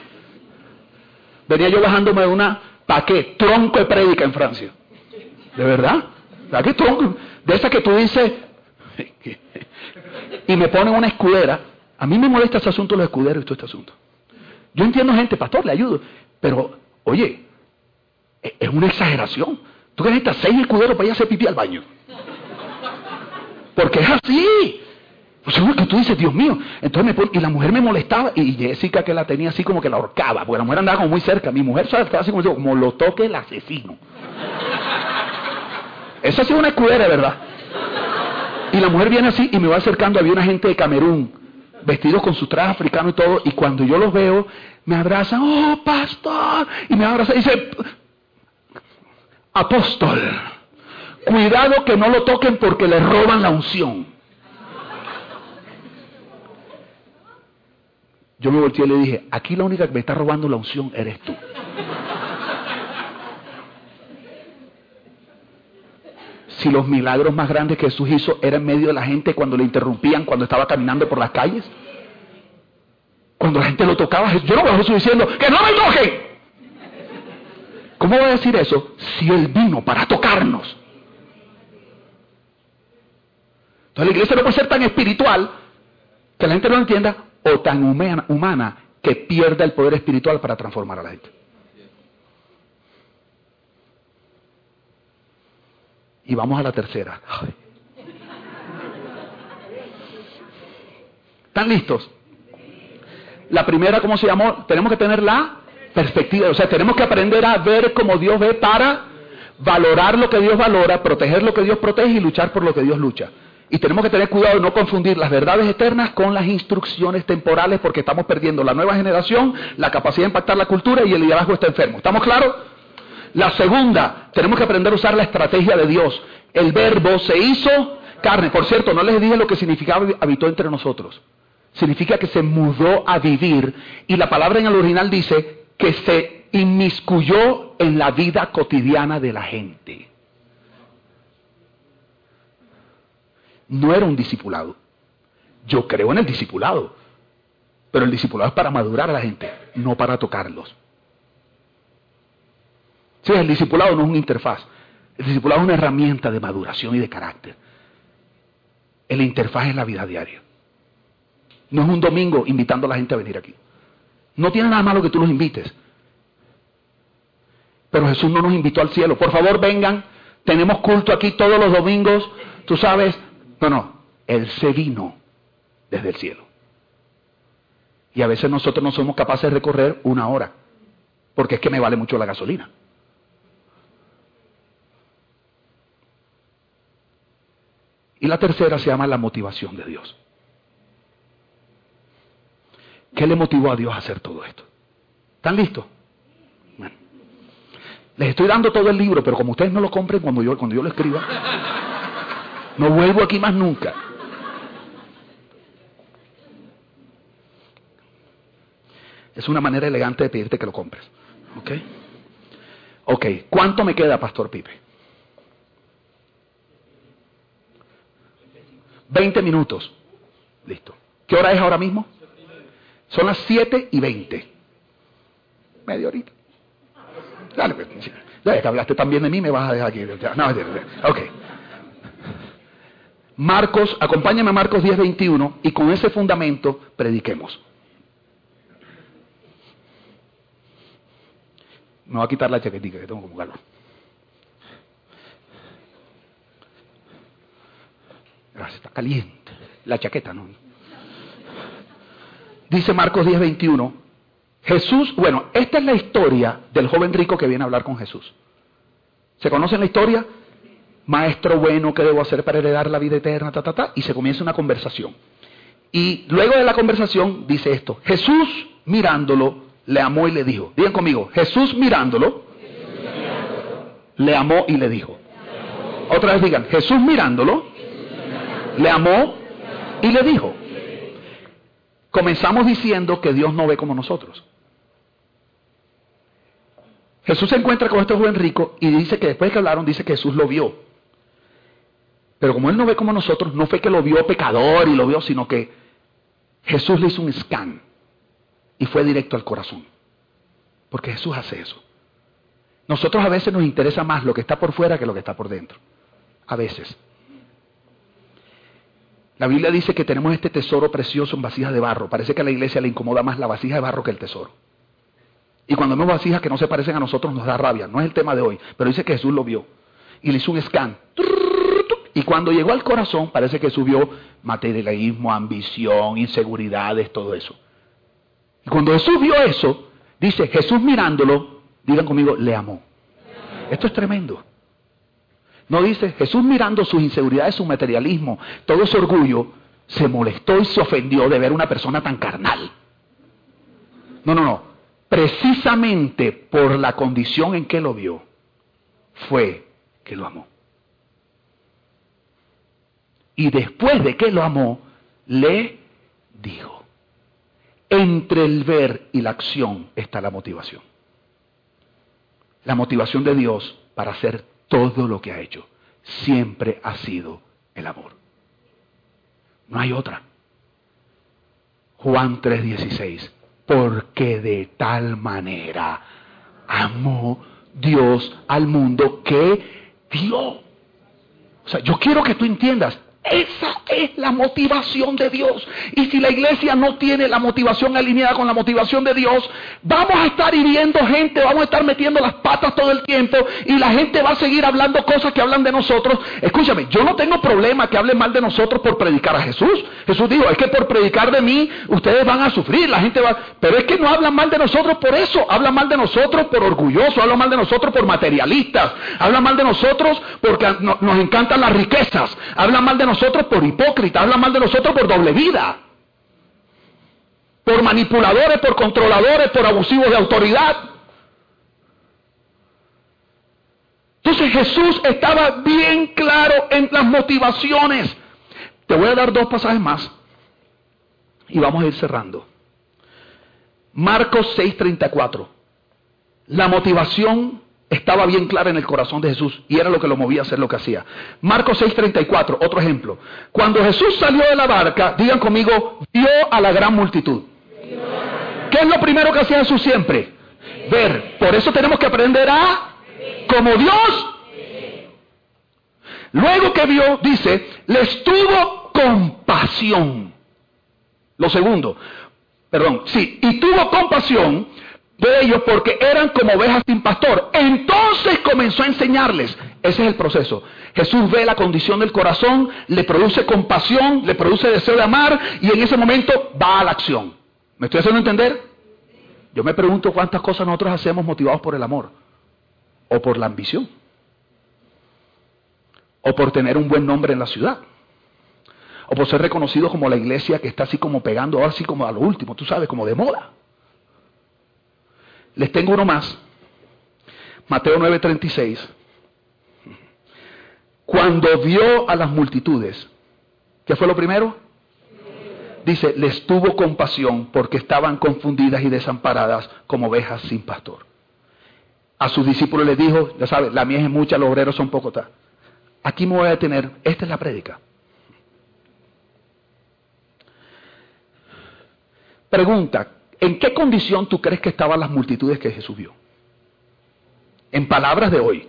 Venía yo bajándome de una, ¿para qué? Tronco de prédica en Francia. ¿De verdad? ¿Para qué tronco? De esa que tú dices, y me ponen una escudera a mí me molesta ese asunto los escuderos y todo este asunto. Yo entiendo gente, pastor, le ayudo. Pero, oye, e-, es una exageración. Tú necesitas seis escuderos para ir a hacer pipí al baño. Porque es así. Pues es que tú dices, Dios mío. Entonces me y la mujer me molestaba y Jessica que la tenía así como que la ahorcaba, porque la mujer andaba como muy cerca. Mi mujer estaba así como, como lo toque el asesino. Esa ha sido una escudera, ¿verdad? Y la mujer viene así y me va acercando. Había una gente de Camerún vestidos con su traje africano y todo, y cuando yo los veo, me abrazan, oh pastor, y me abrazan y dice, apóstol, cuidado que no lo toquen porque le roban la unción. Yo me volteé y le dije, aquí la única que me está robando la unción eres tú. Si los milagros más grandes que Jesús hizo eran en medio de la gente cuando le interrumpían, cuando estaba caminando por las calles. Cuando la gente lo tocaba, yo no veo a Jesús diciendo, que no me toquen. ¿Cómo va a decir eso si Él vino para tocarnos? Entonces la iglesia no puede ser tan espiritual que la gente no entienda o tan humana, que pierda el poder espiritual para transformar a la gente. Y vamos a la tercera. ¿Están listos? La primera, ¿cómo se llamó? Tenemos que tener la perspectiva, o sea, tenemos que aprender a ver como Dios ve para valorar lo que Dios valora, proteger lo que Dios protege y luchar por lo que Dios lucha. Y tenemos que tener cuidado de no confundir las verdades eternas con las instrucciones temporales porque estamos perdiendo la nueva generación, la capacidad de impactar la cultura y el liderazgo está enfermo. ¿Estamos claros? La segunda, tenemos que aprender a usar la estrategia de Dios. El verbo se hizo carne. Por cierto, no les dije lo que significaba habitó entre nosotros. Significa que se mudó a vivir y la palabra en el original dice que se inmiscuyó en la vida cotidiana de la gente. no era un discipulado. Yo creo en el discipulado, pero el discipulado es para madurar a la gente, no para tocarlos. Sí, el discipulado no es una interfaz, el discipulado es una herramienta de maduración y de carácter. El interfaz es la vida diaria. No es un domingo invitando a la gente a venir aquí. No tiene nada malo que tú los invites. Pero Jesús no nos invitó al cielo. Por favor, vengan. Tenemos culto aquí todos los domingos. Tú sabes, no, no, Él se vino desde el cielo. Y a veces nosotros no somos capaces de recorrer una hora, porque es que me vale mucho la gasolina. Y la tercera se llama la motivación de Dios. ¿Qué le motivó a Dios a hacer todo esto? ¿Están listos? Les estoy dando todo el libro, pero como ustedes no lo compren cuando yo, cuando yo lo escriba, no vuelvo aquí más nunca. Es una manera elegante de pedirte que lo compres. ¿Ok? Ok, ¿cuánto me queda, Pastor Pipe? 20 minutos. Listo. ¿Qué hora es ahora mismo? Son las 7 y 20. Media horita. Dale, pues. Ya que hablaste también de mí, me vas a dejar aquí. No, ok. Marcos, acompáñame a Marcos 10:21 y con ese fundamento prediquemos. Me voy a quitar la chaquetita que tengo como calor. Está caliente. La chaqueta, ¿no? Dice Marcos 10:21. Jesús, bueno, esta es la historia del joven rico que viene a hablar con Jesús. ¿Se conoce la historia? maestro bueno, ¿qué debo hacer para heredar la vida eterna? Ta, ta, ta, y se comienza una conversación. Y luego de la conversación dice esto, Jesús mirándolo, le amó y le dijo, digan conmigo, Jesús mirándolo, le amó y le dijo. Otra vez digan, Jesús mirándolo, le amó y le dijo. Comenzamos diciendo que Dios no ve como nosotros. Jesús se encuentra con este joven rico y dice que después que hablaron, dice que Jesús lo vio. Pero como él no ve como nosotros, no fue que lo vio pecador y lo vio, sino que Jesús le hizo un scan y fue directo al corazón. Porque Jesús hace eso. Nosotros a veces nos interesa más lo que está por fuera que lo que está por dentro. A veces. La Biblia dice que tenemos este tesoro precioso en vasijas de barro. Parece que a la iglesia le incomoda más la vasija de barro que el tesoro. Y cuando vemos vasijas que no se parecen a nosotros nos da rabia. No es el tema de hoy. Pero dice que Jesús lo vio. Y le hizo un scan. Y cuando llegó al corazón, parece que subió materialismo, ambición, inseguridades, todo eso. Y cuando Jesús vio eso, dice, Jesús mirándolo, digan conmigo, le amó. Esto es tremendo. No dice, Jesús mirando sus inseguridades, su materialismo, todo ese orgullo, se molestó y se ofendió de ver una persona tan carnal. No, no, no. Precisamente por la condición en que lo vio, fue que lo amó. Y después de que lo amó, le dijo. Entre el ver y la acción está la motivación. La motivación de Dios para hacer todo lo que ha hecho siempre ha sido el amor. No hay otra. Juan 3:16, porque de tal manera amó Dios al mundo que dio. O sea, yo quiero que tú entiendas, esa es la motivación de Dios. Y si la iglesia no tiene la motivación alineada con la motivación de Dios, vamos a estar hiriendo gente, vamos a estar metiendo las patas todo el tiempo y la gente va a seguir hablando cosas que hablan de nosotros. Escúchame, yo no tengo problema que hablen mal de nosotros por predicar a Jesús. Jesús dijo, es que por predicar de mí ustedes van a sufrir, la gente va... Pero es que no hablan mal de nosotros por eso, hablan mal de nosotros por orgulloso, hablan mal de nosotros por materialistas, hablan mal de nosotros porque nos encantan las riquezas, hablan mal de nosotros por hipócritas, habla mal de nosotros por doble vida, por manipuladores, por controladores, por abusivos de autoridad. Entonces Jesús estaba bien claro en las motivaciones. Te voy a dar dos pasajes más y vamos a ir cerrando. Marcos 6:34. La motivación estaba bien clara en el corazón de Jesús y era lo que lo movía a hacer lo que hacía. Marcos 6:34, otro ejemplo. Cuando Jesús salió de la barca, digan conmigo, vio a la gran multitud. ¿Qué es lo primero que hacía Jesús siempre? Ver. Por eso tenemos que aprender a, como Dios. Luego que vio, dice, les tuvo compasión. Lo segundo, perdón, sí, y tuvo compasión de ellos porque eran como ovejas sin pastor. Entonces comenzó a enseñarles. Ese es el proceso. Jesús ve la condición del corazón, le produce compasión, le produce deseo de amar y en ese momento va a la acción. ¿Me estoy haciendo entender? Yo me pregunto cuántas cosas nosotros hacemos motivados por el amor o por la ambición o por tener un buen nombre en la ciudad o por ser reconocido como la iglesia que está así como pegando ahora así como a lo último, tú sabes, como de moda. Les tengo uno más. Mateo 9:36. Cuando vio a las multitudes, ¿qué fue lo primero? Dice, les tuvo compasión porque estaban confundidas y desamparadas como ovejas sin pastor. A sus discípulos les dijo, ya sabes, la mía es mucha, los obreros son pocos. Aquí me voy a detener, esta es la prédica. Pregunta, ¿En qué condición tú crees que estaban las multitudes que Jesús vio? En palabras de hoy.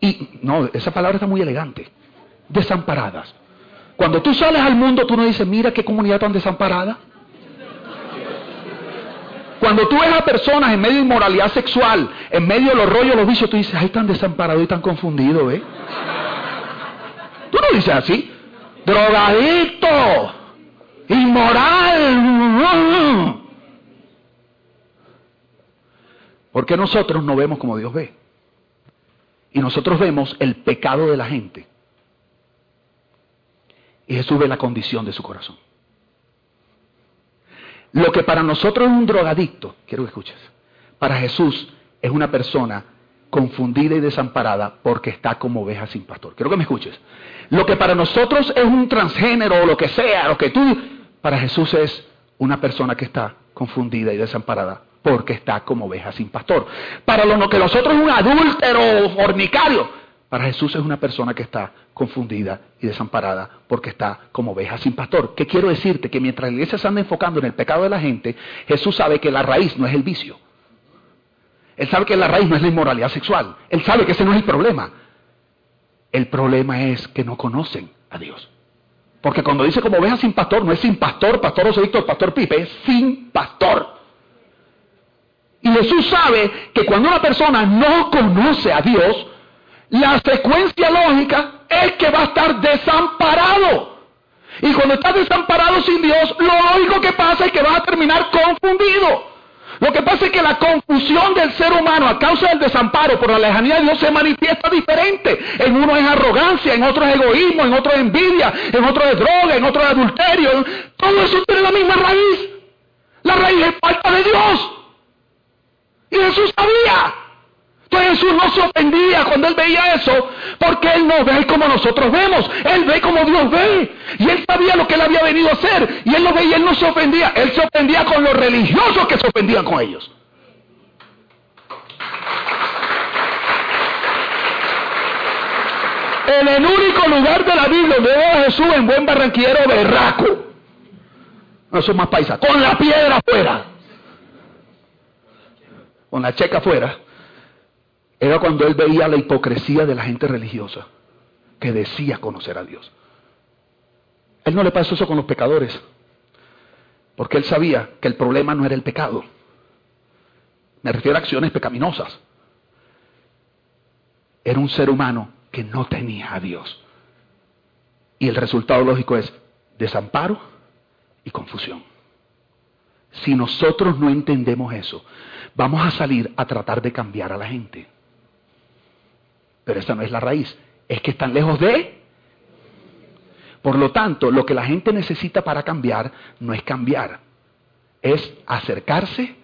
Y no, esa palabra está muy elegante. Desamparadas. Cuando tú sales al mundo, tú no dices, mira qué comunidad tan desamparada. Cuando tú ves a personas en medio de inmoralidad sexual, en medio de los rollos, los vicios, tú dices, ay, tan desamparado y tan confundido, ¿eh? Tú no dices así. Drogadicto inmoral. Porque nosotros no vemos como Dios ve. Y nosotros vemos el pecado de la gente. Y Jesús ve la condición de su corazón. Lo que para nosotros es un drogadicto, quiero que escuches, para Jesús es una persona confundida y desamparada porque está como oveja sin pastor. Quiero que me escuches. Lo que para nosotros es un transgénero o lo que sea, lo que tú para Jesús es una persona que está confundida y desamparada porque está como oveja sin pastor. Para lo que nosotros es un adúltero fornicario, para Jesús es una persona que está confundida y desamparada porque está como oveja sin pastor. ¿Qué quiero decirte? Que mientras la iglesia se anda enfocando en el pecado de la gente, Jesús sabe que la raíz no es el vicio. Él sabe que la raíz no es la inmoralidad sexual. Él sabe que ese no es el problema. El problema es que no conocen a Dios. Porque cuando dice como oveja sin pastor, no es sin pastor, pastor José Víctor, pastor Pipe, es sin pastor. Y Jesús sabe que cuando una persona no conoce a Dios, la secuencia lógica es que va a estar desamparado. Y cuando estás desamparado sin Dios, lo único que pasa es que vas a terminar confundido. Lo que pasa es que la confusión del ser humano a causa del desamparo por la lejanía de Dios se manifiesta diferente. En uno es arrogancia, en otro es egoísmo, en otro es envidia, en otro es droga, en otro es adulterio. Todo eso tiene la misma raíz. La raíz es falta de Dios. Y Jesús sabía. Entonces Jesús no se ofendía cuando él veía eso, porque él no ve como nosotros vemos, él ve como Dios ve. Y él sabía lo que él había venido a hacer, y él lo veía, él no se ofendía, él se ofendía con los religiosos que se ofendían con ellos. En el único lugar de la Biblia donde veo a Jesús en buen barranquillero berraco. No son más paisas. Con la piedra afuera. Con la checa afuera era cuando él veía la hipocresía de la gente religiosa que decía conocer a Dios. Él no le pasó eso con los pecadores, porque él sabía que el problema no era el pecado. Me refiero a acciones pecaminosas. Era un ser humano que no tenía a Dios. Y el resultado lógico es desamparo y confusión. Si nosotros no entendemos eso, vamos a salir a tratar de cambiar a la gente. Pero esa no es la raíz. Es que están lejos de... Por lo tanto, lo que la gente necesita para cambiar no es cambiar, es acercarse.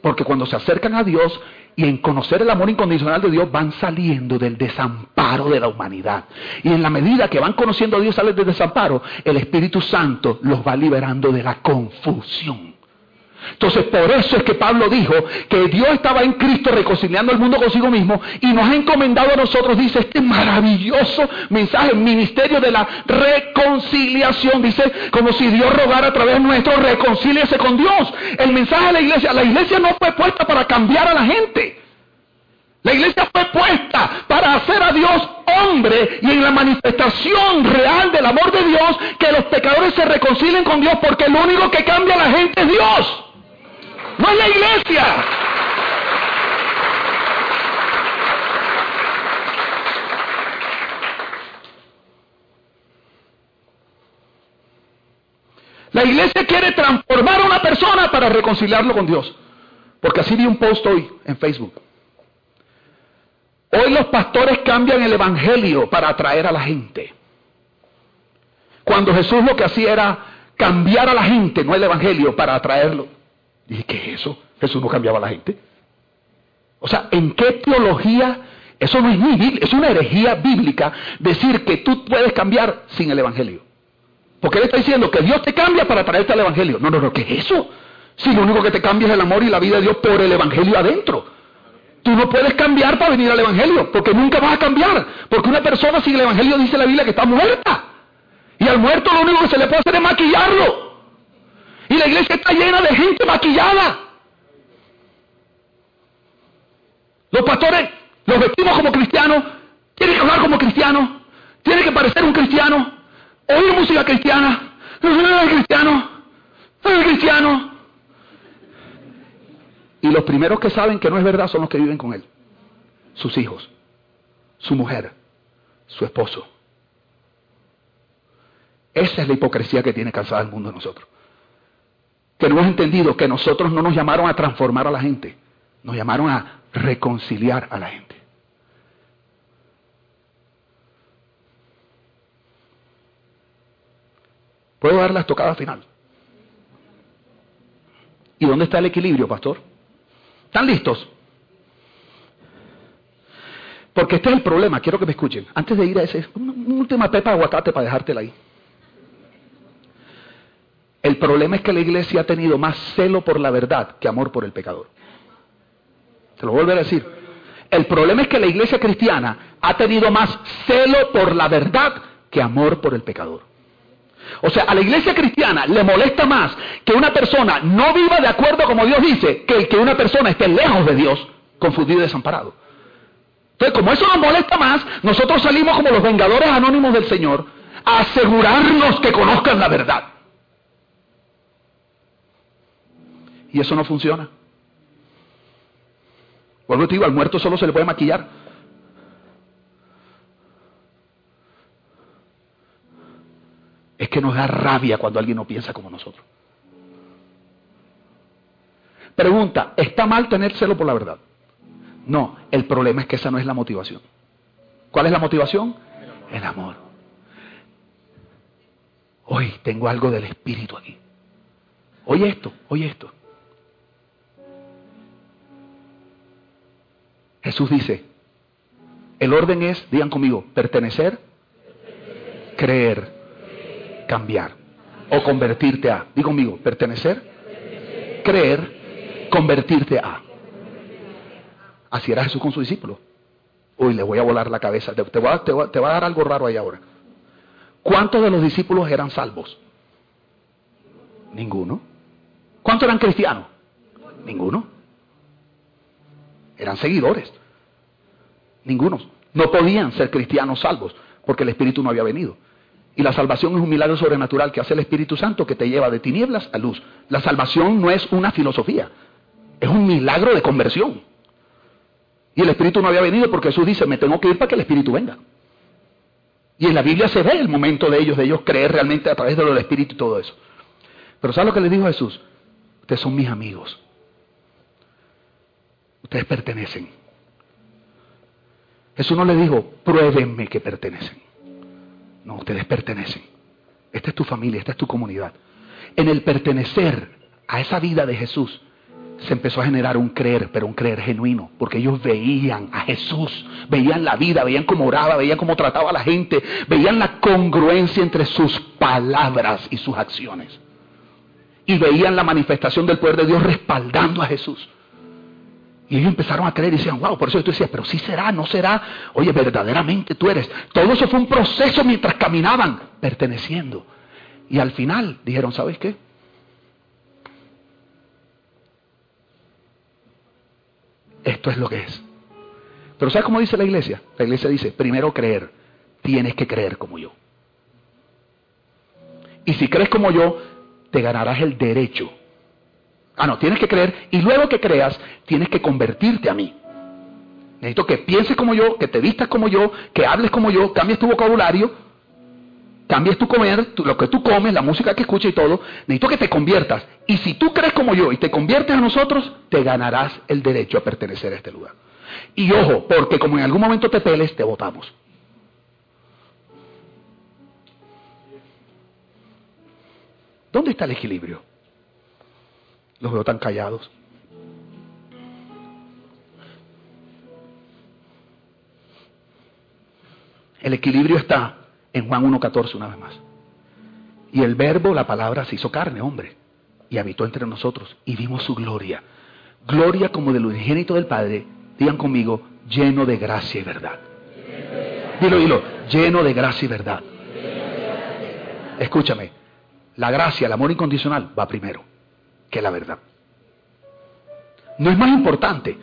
Porque cuando se acercan a Dios y en conocer el amor incondicional de Dios van saliendo del desamparo de la humanidad. Y en la medida que van conociendo a Dios, salen del desamparo, el Espíritu Santo los va liberando de la confusión. Entonces, por eso es que Pablo dijo que Dios estaba en Cristo reconciliando el mundo consigo mismo y nos ha encomendado a nosotros, dice, este maravilloso mensaje, ministerio de la reconciliación. Dice, como si Dios rogara a través nuestro, reconcíliese con Dios. El mensaje de la iglesia, la iglesia no fue puesta para cambiar a la gente. La iglesia fue puesta para hacer a Dios hombre y en la manifestación real del amor de Dios que los pecadores se reconcilien con Dios porque lo único que cambia a la gente es Dios. No es la iglesia. La iglesia quiere transformar a una persona para reconciliarlo con Dios. Porque así vi un post hoy en Facebook. Hoy los pastores cambian el evangelio para atraer a la gente. Cuando Jesús lo que hacía era cambiar a la gente, no el evangelio, para atraerlo. Dije, ¿qué es eso? Jesús no cambiaba a la gente. O sea, ¿en qué teología? Eso no es ni es una herejía bíblica decir que tú puedes cambiar sin el Evangelio. Porque él está diciendo que Dios te cambia para traerte al Evangelio. No, no, no, ¿qué es eso? Si lo único que te cambia es el amor y la vida de Dios por el Evangelio adentro. Tú no puedes cambiar para venir al Evangelio, porque nunca vas a cambiar. Porque una persona sin el Evangelio dice la Biblia que está muerta. Y al muerto lo único que se le puede hacer es maquillarlo. Y la iglesia está llena de gente maquillada. Los pastores los vestimos como cristianos, tienen que hablar como cristianos, tienen que parecer un cristiano, oír música cristiana, cristiano, cristiano. Y los primeros que saben que no es verdad son los que viven con él. Sus hijos, su mujer, su esposo. Esa es la hipocresía que tiene cansada el mundo de nosotros que no hemos entendido que nosotros no nos llamaron a transformar a la gente, nos llamaron a reconciliar a la gente. ¿Puedo dar la estocada final? ¿Y dónde está el equilibrio, pastor? ¿Están listos? Porque este es el problema, quiero que me escuchen. Antes de ir a ese, una, última pepa de aguacate para dejártela ahí. El problema es que la iglesia ha tenido más celo por la verdad que amor por el pecador. Se lo vuelvo a decir. El problema es que la iglesia cristiana ha tenido más celo por la verdad que amor por el pecador. O sea, a la iglesia cristiana le molesta más que una persona no viva de acuerdo como Dios dice, que que una persona esté lejos de Dios, confundido y desamparado. Entonces, como eso nos molesta más, nosotros salimos como los vengadores anónimos del Señor a asegurarnos que conozcan la verdad. Y eso no funciona. Vuelvo te digo, al muerto solo se le puede maquillar. Es que nos da rabia cuando alguien no piensa como nosotros. Pregunta, ¿está mal tener celo por la verdad? No, el problema es que esa no es la motivación. ¿Cuál es la motivación? El amor. Hoy tengo algo del Espíritu aquí. Oye esto, oye esto. Jesús dice, el orden es, digan conmigo, pertenecer, creer, cambiar o convertirte a. Digo conmigo, pertenecer, creer, convertirte a. Así era Jesús con sus discípulos. Uy, le voy a volar la cabeza. Te, te, va, te, va, a dar algo raro ahí ahora. ¿Cuántos de los discípulos eran salvos? Ninguno. ¿Cuántos eran cristianos? Ninguno. Eran seguidores. Ninguno. No podían ser cristianos salvos porque el Espíritu no había venido. Y la salvación es un milagro sobrenatural que hace el Espíritu Santo que te lleva de tinieblas a luz. La salvación no es una filosofía, es un milagro de conversión. Y el Espíritu no había venido porque Jesús dice, me tengo que ir para que el Espíritu venga. Y en la Biblia se ve el momento de ellos, de ellos creer realmente a través de lo del Espíritu y todo eso. Pero ¿sabes lo que le dijo Jesús? Ustedes son mis amigos. Ustedes pertenecen. Jesús no le dijo, pruébenme que pertenecen. No, ustedes pertenecen. Esta es tu familia, esta es tu comunidad. En el pertenecer a esa vida de Jesús se empezó a generar un creer, pero un creer genuino, porque ellos veían a Jesús, veían la vida, veían cómo oraba, veían cómo trataba a la gente, veían la congruencia entre sus palabras y sus acciones. Y veían la manifestación del poder de Dios respaldando a Jesús. Y ellos empezaron a creer y decían, wow, por eso tú decías, pero sí será, no será. Oye, verdaderamente tú eres. Todo eso fue un proceso mientras caminaban, perteneciendo. Y al final dijeron, ¿sabes qué? Esto es lo que es. Pero ¿sabes cómo dice la iglesia? La iglesia dice, primero creer, tienes que creer como yo. Y si crees como yo, te ganarás el derecho Ah, no, tienes que creer y luego que creas, tienes que convertirte a mí. Necesito que pienses como yo, que te vistas como yo, que hables como yo, cambies tu vocabulario, cambies tu comer, lo que tú comes, la música que escuchas y todo. Necesito que te conviertas. Y si tú crees como yo y te conviertes a nosotros, te ganarás el derecho a pertenecer a este lugar. Y ojo, porque como en algún momento te peles, te votamos. ¿Dónde está el equilibrio? Los veo tan callados. El equilibrio está en Juan 1.14 una vez más. Y el verbo, la palabra, se hizo carne, hombre, y habitó entre nosotros, y vimos su gloria. Gloria como del unigénito del Padre, digan conmigo, lleno de gracia y verdad. Dilo, dilo, lleno de gracia y verdad. Escúchame, la gracia, el amor incondicional va primero que la verdad. No es más importante,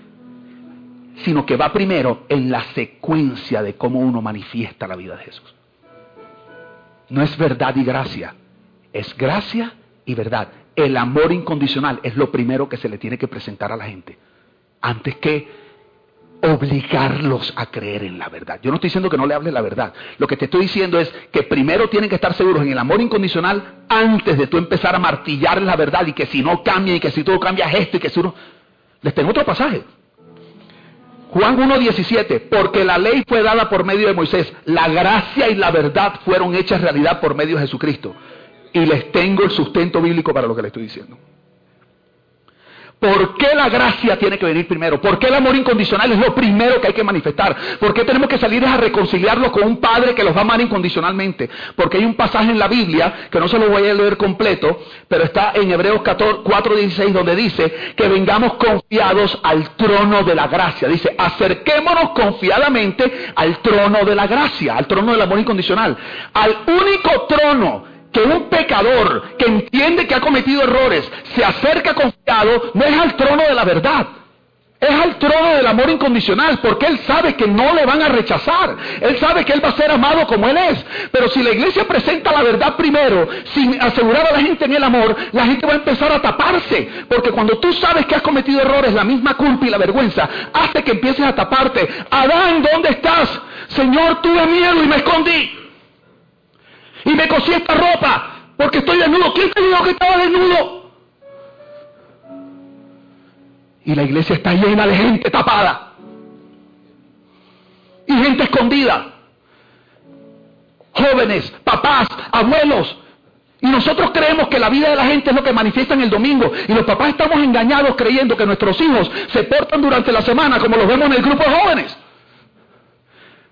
sino que va primero en la secuencia de cómo uno manifiesta la vida de Jesús. No es verdad y gracia, es gracia y verdad. El amor incondicional es lo primero que se le tiene que presentar a la gente, antes que obligarlos a creer en la verdad. Yo no estoy diciendo que no le hables la verdad. Lo que te estoy diciendo es que primero tienen que estar seguros en el amor incondicional antes de tú empezar a martillar la verdad y que si no cambia y que si tú cambias esto y que si uno... Les tengo otro pasaje. Juan 1.17, porque la ley fue dada por medio de Moisés, la gracia y la verdad fueron hechas realidad por medio de Jesucristo. Y les tengo el sustento bíblico para lo que les estoy diciendo. ¿Por qué la gracia tiene que venir primero? ¿Por qué el amor incondicional es lo primero que hay que manifestar? ¿Por qué tenemos que salir a reconciliarlos con un padre que los va a amar incondicionalmente? Porque hay un pasaje en la Biblia, que no se lo voy a leer completo, pero está en Hebreos 4.16 donde dice que vengamos confiados al trono de la gracia. Dice, acerquémonos confiadamente al trono de la gracia, al trono del amor incondicional, al único trono que un pecador que entiende que ha cometido errores se acerca confiado, no es al trono de la verdad, es al trono del amor incondicional, porque él sabe que no le van a rechazar, él sabe que él va a ser amado como él es, pero si la iglesia presenta la verdad primero, sin asegurar a la gente en el amor, la gente va a empezar a taparse, porque cuando tú sabes que has cometido errores, la misma culpa y la vergüenza hace que empieces a taparte. Adán, ¿dónde estás? Señor, tuve miedo y me escondí y me cosí esta ropa porque estoy desnudo. ¿Quién te dijo que estaba desnudo? Y la iglesia está llena de gente tapada. Y gente escondida. Jóvenes, papás, abuelos. Y nosotros creemos que la vida de la gente es lo que manifiesta en el domingo. Y los papás estamos engañados creyendo que nuestros hijos se portan durante la semana como los vemos en el grupo de jóvenes.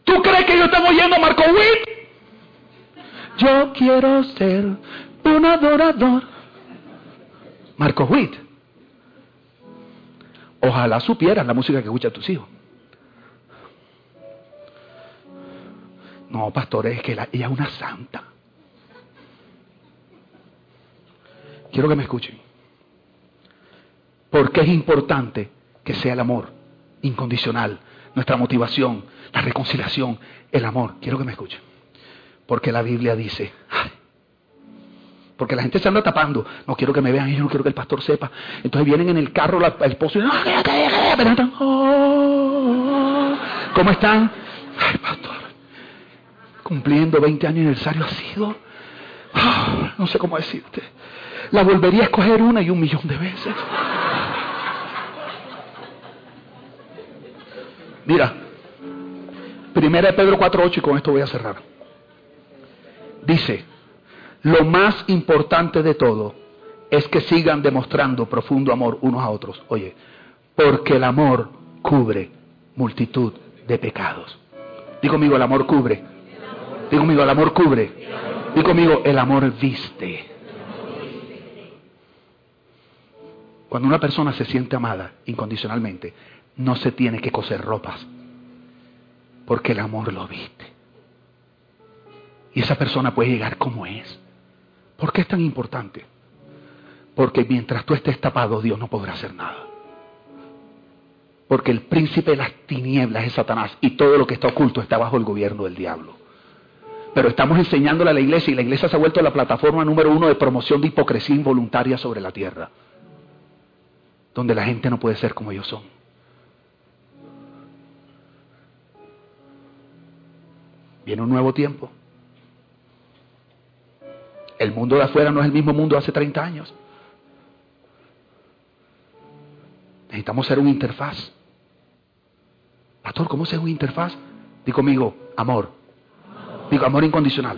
¿Tú crees que yo estamos oyendo a Marco Witt? Yo quiero ser un adorador. Marco Witt. Ojalá supieras la música que escuchan tus hijos. No, pastor, es que ella es una santa. Quiero que me escuchen. Porque es importante que sea el amor incondicional, nuestra motivación, la reconciliación, el amor. Quiero que me escuchen. Porque la Biblia dice, porque la gente se anda tapando. No quiero que me vean, yo no quiero que el pastor sepa. Entonces vienen en el carro el esposo y oh, ¿Cómo están? Ay, pastor. Cumpliendo 20 años aniversario ha sido. Ah, no sé cómo decirte. La volvería a escoger una y un millón de veces. Mira, primera de Pedro 4.8 y con esto voy a cerrar. Dice, lo más importante de todo es que sigan demostrando profundo amor unos a otros. Oye, porque el amor cubre multitud de pecados. Digo conmigo, el amor cubre. Digo conmigo, el amor cubre. Digo conmigo, el amor viste. Cuando una persona se siente amada incondicionalmente, no se tiene que coser ropas, porque el amor lo viste. Y esa persona puede llegar como es. ¿Por qué es tan importante? Porque mientras tú estés tapado, Dios no podrá hacer nada. Porque el príncipe de las tinieblas es Satanás y todo lo que está oculto está bajo el gobierno del diablo. Pero estamos enseñándole a la iglesia y la iglesia se ha vuelto la plataforma número uno de promoción de hipocresía involuntaria sobre la tierra. Donde la gente no puede ser como ellos son. Viene un nuevo tiempo. El mundo de afuera no es el mismo mundo de hace 30 años. Necesitamos ser un interfaz. Pastor, ¿cómo ser un interfaz? Digo conmigo, amor. Digo, amor incondicional.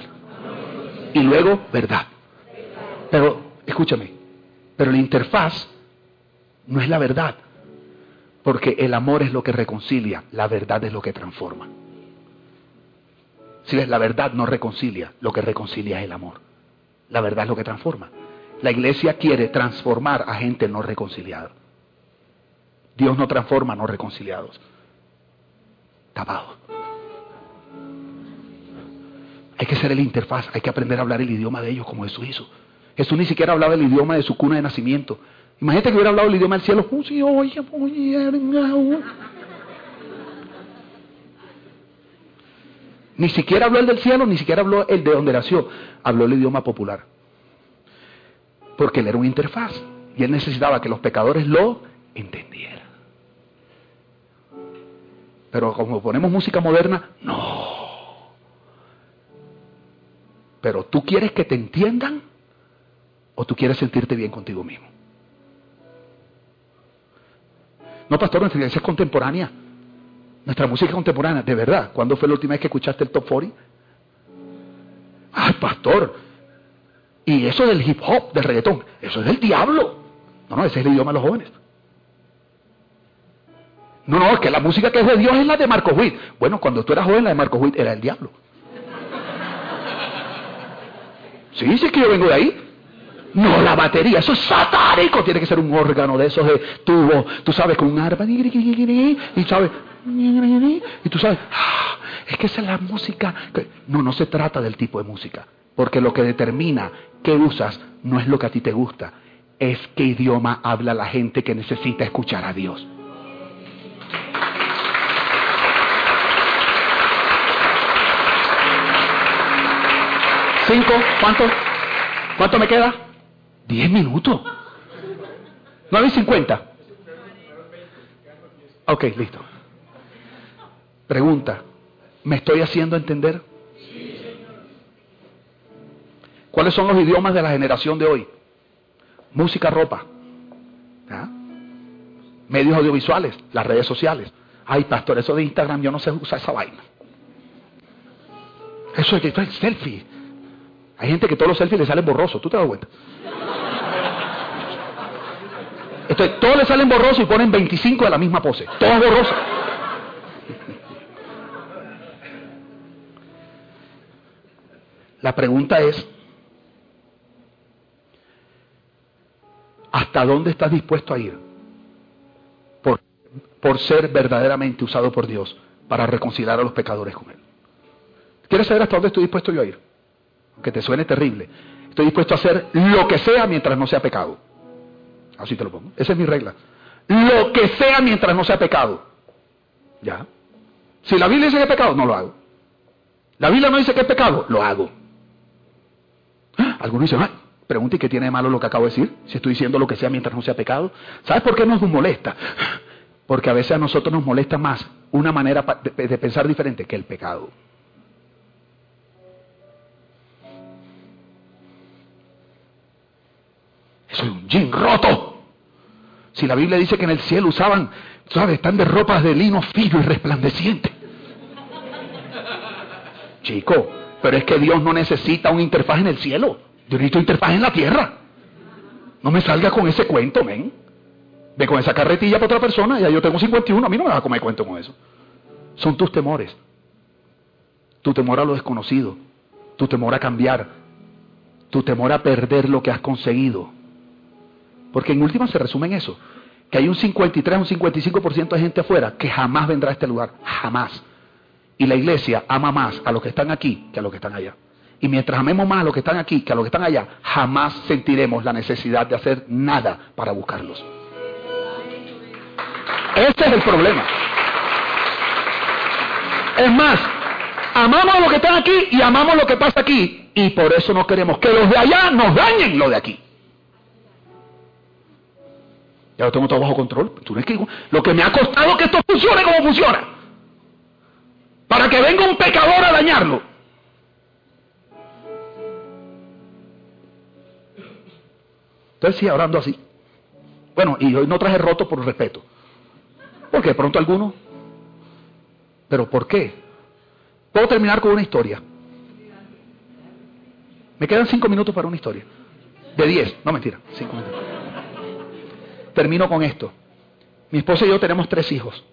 Y luego, verdad. Pero, escúchame, pero la interfaz no es la verdad. Porque el amor es lo que reconcilia, la verdad es lo que transforma. Si ves, la verdad no reconcilia, lo que reconcilia es el amor. La verdad es lo que transforma. La iglesia quiere transformar a gente no reconciliada. Dios no transforma a no reconciliados. Tapado. Hay que ser el interfaz, hay que aprender a hablar el idioma de ellos como Jesús hizo. Jesús ni siquiera hablaba el idioma de su cuna de nacimiento. Imagínate que hubiera hablado el idioma del cielo. Ni siquiera habló el del cielo, ni siquiera habló el de donde nació. Habló el idioma popular. Porque él era una interfaz. Y él necesitaba que los pecadores lo entendieran. Pero como ponemos música moderna, no. Pero tú quieres que te entiendan o tú quieres sentirte bien contigo mismo. No, pastor, nuestra iglesia es contemporánea. Nuestra música contemporánea, de verdad. ¿Cuándo fue la última vez que escuchaste el top 40? Ay, pastor. Y eso del hip hop, del reggaetón, eso es del diablo. No, no, ese es el idioma de los jóvenes. No, no, es que la música que es de Dios es la de Marco Witt. Bueno, cuando tú eras joven, la de Marco Witt era el diablo. Sí, sí, es que yo vengo de ahí. No, la batería, eso es satánico. Tiene que ser un órgano de esos de tubo, tú sabes, con un arpa. Y sabes, y tú sabes, ah, es que esa es la música. No, no se trata del tipo de música. Porque lo que determina qué usas no es lo que a ti te gusta, es qué idioma habla la gente que necesita escuchar a Dios. ¿Cinco? ¿Cuánto? ¿Cuánto me queda? Diez minutos. ¿Nueve y cincuenta? Ok, listo. Pregunta, ¿me estoy haciendo entender? ¿Cuáles son los idiomas de la generación de hoy? Música, ropa. Medios audiovisuales, las redes sociales. Ay, pastor, eso de Instagram yo no sé usar esa vaina. Eso es que el selfie. Hay gente que todos los selfies le salen borrosos, ¿tú te das cuenta? Entonces, todos le salen borrosos y ponen 25 de la misma pose. Todos borrosos. La pregunta es, ¿hasta dónde estás dispuesto a ir por, por ser verdaderamente usado por Dios para reconciliar a los pecadores con Él? ¿Quieres saber hasta dónde estoy dispuesto yo a ir? Aunque te suene terrible. Estoy dispuesto a hacer lo que sea mientras no sea pecado. Así te lo pongo. Esa es mi regla. Lo que sea mientras no sea pecado. ¿Ya? Si la Biblia dice que es pecado, no lo hago. La Biblia no dice que es pecado, lo hago. Algunos dicen, ay, pregunte qué tiene de malo lo que acabo de decir, si estoy diciendo lo que sea mientras no sea pecado. ¿Sabes por qué nos molesta? Porque a veces a nosotros nos molesta más una manera de pensar diferente que el pecado. Soy un jean roto. Si la Biblia dice que en el cielo usaban, ¿sabes? Están de ropas de lino fino y resplandeciente. Chico, pero es que Dios no necesita un interfaz en el cielo. Yo necesito interfaz en la tierra. No me salga con ese cuento, men. Ve con esa carretilla para otra persona, ya yo tengo 51, a mí no me vas a comer cuento con eso. Son tus temores. Tu temor a lo desconocido. Tu temor a cambiar. Tu temor a perder lo que has conseguido. Porque en última se resume en eso. Que hay un 53, un 55% de gente afuera que jamás vendrá a este lugar. Jamás. Y la iglesia ama más a los que están aquí que a los que están allá. Y mientras amemos más a los que están aquí que a los que están allá, jamás sentiremos la necesidad de hacer nada para buscarlos. Este es el problema. Es más, amamos a los que están aquí y amamos lo que pasa aquí. Y por eso no queremos que los de allá nos dañen lo de aquí. Ya lo tengo todo bajo control. lo que me ha costado que esto funcione como funciona. Para que venga un pecador a dañarlo. Entonces sigue hablando así. Bueno, y hoy no traje roto por respeto. Porque de pronto alguno. Pero ¿por qué? Puedo terminar con una historia. Me quedan cinco minutos para una historia. De diez, no mentira, cinco minutos termino con esto. Mi esposa y yo tenemos tres hijos.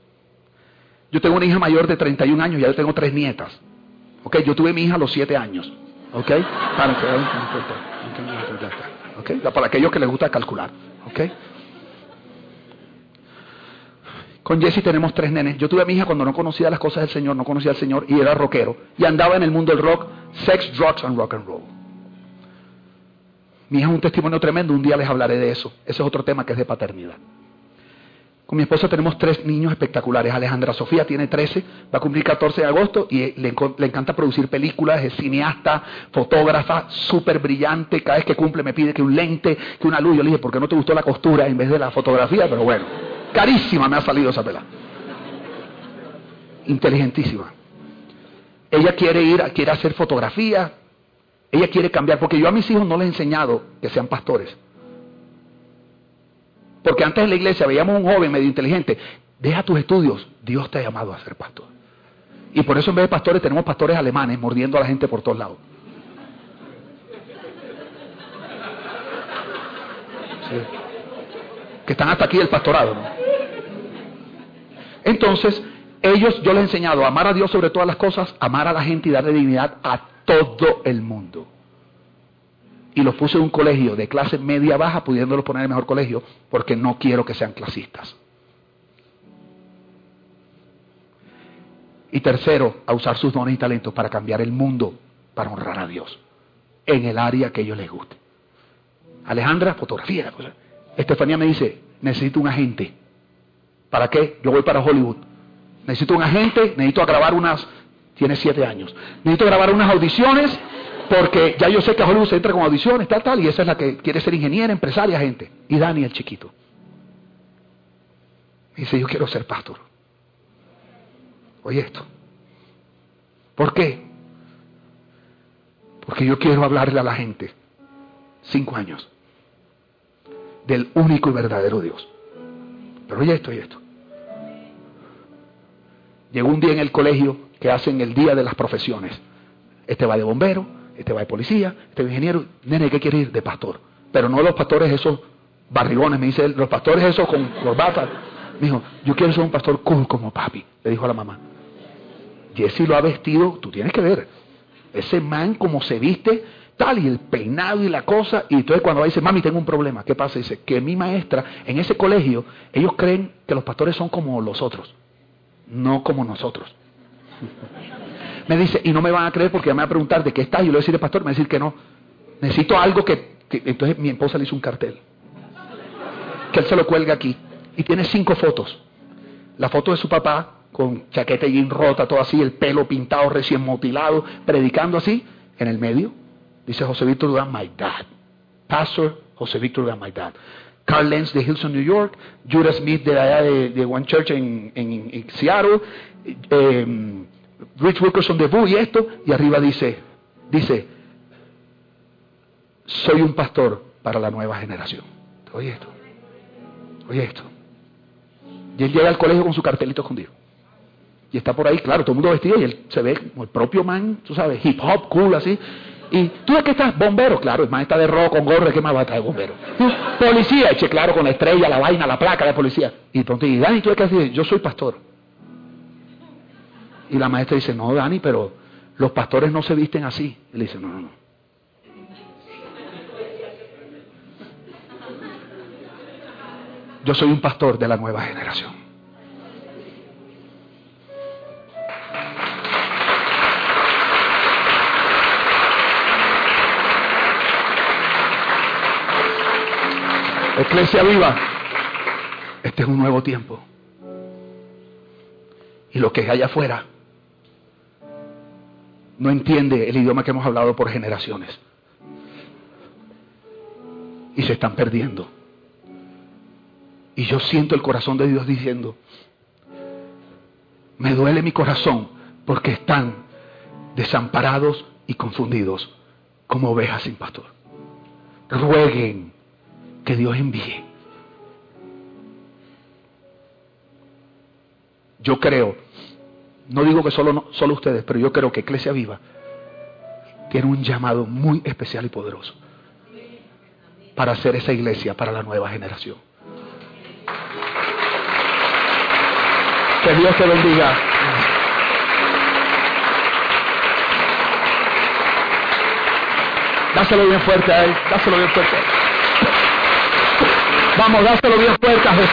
Yo tengo una hija mayor de 31 años y ya tengo tres nietas. ¿Ok? Yo tuve mi hija a los 7 años. ¿Ok? Para, para aquellos que les gusta calcular. ¿Ok? Con Jesse tenemos tres nenes. Yo tuve a mi hija cuando no conocía las cosas del Señor, no conocía al Señor y era rockero. Y andaba en el mundo del rock, sex, drugs and rock and roll. Mi hija es un testimonio tremendo, un día les hablaré de eso. Ese es otro tema que es de paternidad. Con mi esposa tenemos tres niños espectaculares. Alejandra Sofía tiene 13, va a cumplir 14 de agosto y le, encanta producir películas, es cineasta, fotógrafa, súper brillante. Cada vez que cumple me pide que un lente, que una luz. Yo le dije, ¿por qué no te gustó la costura en vez de la fotografía? Pero bueno, carísima me ha salido esa pela. Inteligentísima. Ella quiere ir, quiere hacer fotografía, ella quiere cambiar, porque yo a mis hijos no les he enseñado que sean pastores. Porque antes en la iglesia veíamos un joven medio inteligente, deja tus estudios, Dios te ha llamado a ser pastor. Y por eso en vez de pastores tenemos pastores alemanes mordiendo a la gente por todos lados. Que están hasta aquí el pastorado. Entonces, ellos, yo les he enseñado a amar a Dios sobre todas las cosas, amar a la gente y darle dignidad a todo el mundo. Y los puse en un colegio de clase media baja, pudiéndolos poner en el mejor colegio, porque no quiero que sean clasistas. Y tercero, a usar sus dones y talentos para cambiar el mundo, para honrar a Dios, en el área que ellos les guste. Alejandra, fotografía. Estefanía me dice, necesito un agente. ¿Para qué? Yo voy para Hollywood. Necesito un agente, necesito grabar unas tiene siete años. Necesito grabar unas audiciones porque ya yo sé que Hollywood se entra con audiciones, tal, tal, y esa es la que quiere ser ingeniera, empresaria, gente. Y Dani, el chiquito. Dice, yo quiero ser pastor. Oye esto. ¿Por qué? Porque yo quiero hablarle a la gente, cinco años, del único y verdadero Dios. Pero oye esto y esto. Llegó un día en el colegio que hacen el día de las profesiones. Este va de bombero, este va de policía, este de ingeniero. Nene, ¿qué quiere ir? De pastor. Pero no los pastores esos barrigones, me dice él, los pastores esos con corbata. Me dijo, yo quiero ser un pastor cool como papi, le dijo a la mamá. Jesse lo ha vestido, tú tienes que ver. Ese man como se viste, tal, y el peinado y la cosa. Y entonces cuando va dice, mami, tengo un problema. ¿Qué pasa? Dice, que mi maestra, en ese colegio, ellos creen que los pastores son como los otros, no como nosotros. Me dice, y no me van a creer porque me van a preguntar de qué está. Yo le voy a decir, pastor, me va a decir que no. Necesito algo que. Entonces mi esposa le hizo un cartel. Que él se lo cuelga aquí. Y tiene cinco fotos. La foto de su papá, con chaqueta y jean rota, todo así, el pelo pintado, recién mutilado, predicando así, en el medio, dice José Víctor Durán, my dad. Pastor José Víctor Durán, my dad. Carl Lenz de Hilson, New York, Judah Smith de allá de, One Church en, Seattle, em, Rich Wilkerson de Boo y esto, y arriba dice, dice, soy un pastor para la nueva generación. Oye esto, oye esto. Y él llega al colegio con su cartelito escondido. Y está por ahí, claro, todo el mundo vestido y él se ve como el propio man, tú sabes, hip hop, cool, así. ¿Y tú de qué estás? Bombero, claro, el man está de rojo con gorro, ¿qué más va a estar de bombero? Policía, eche claro, con la estrella, la vaina, la placa de policía. Y pronto, y ¿tú de qué haces? Yo soy pastor. Y la maestra dice, no, Dani, pero los pastores no se visten así. Y le dice, no, no, no. Yo soy un pastor de la nueva generación. Iglesia viva, este es un nuevo tiempo. Y lo que hay allá afuera no entiende el idioma que hemos hablado por generaciones. Y se están perdiendo. Y yo siento el corazón de Dios diciendo, me duele mi corazón porque están desamparados y confundidos como ovejas sin pastor. Rueguen que Dios envíe. Yo creo, no digo que solo, solo ustedes, pero yo creo que Iglesia Viva tiene un llamado muy especial y poderoso para hacer esa iglesia para la nueva generación. Que Dios te bendiga. Dáselo bien fuerte a él, dáselo bien fuerte. Vamos, dáselo bien fuerte a Jesús.